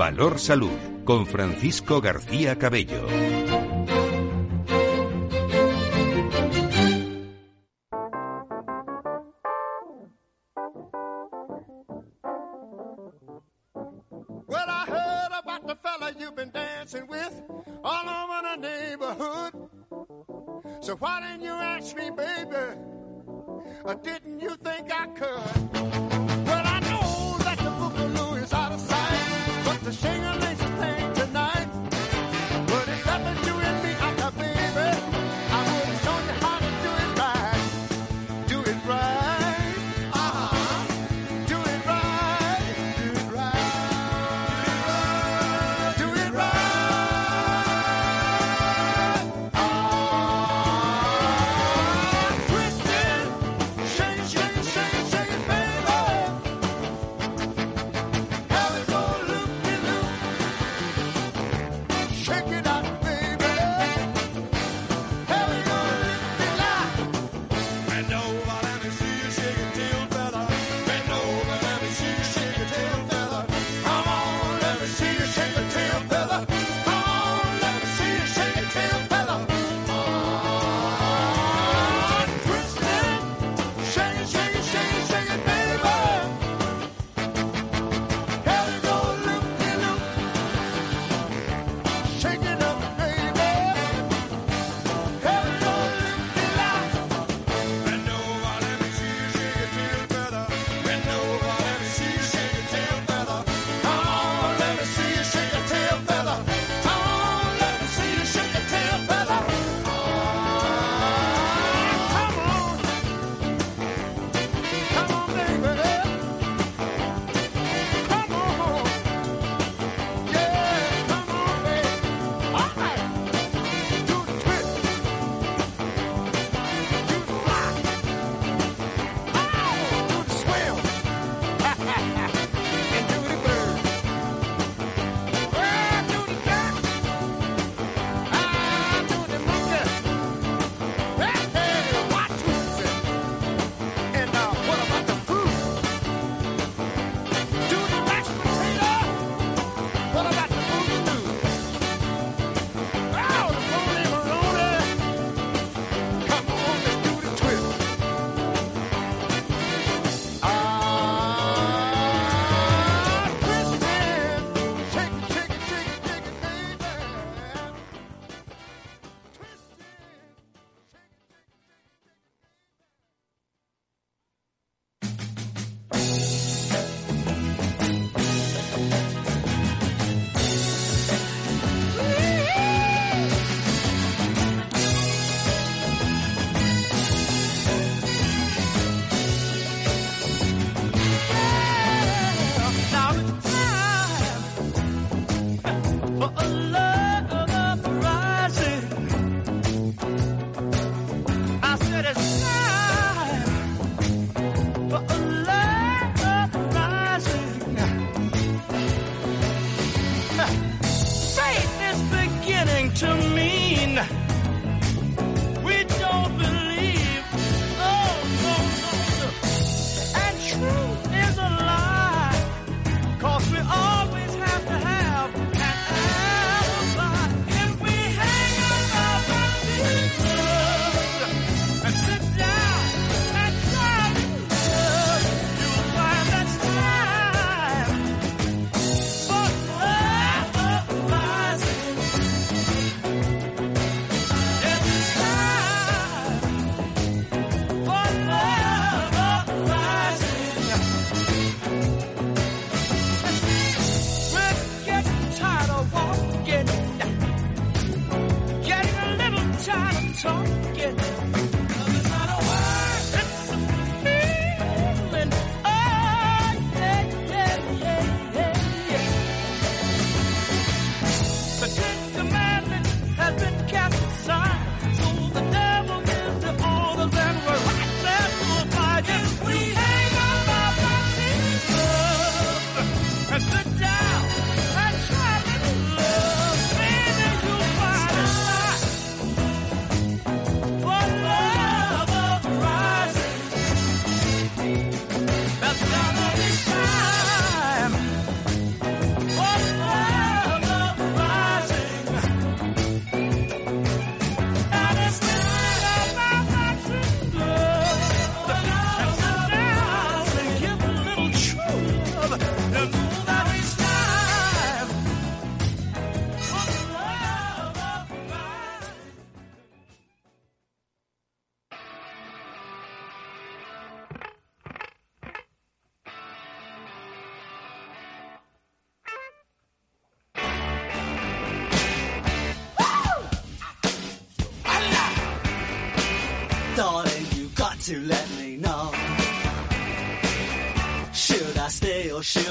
Valor Salud. Con Francisco García Cabello.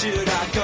Should I go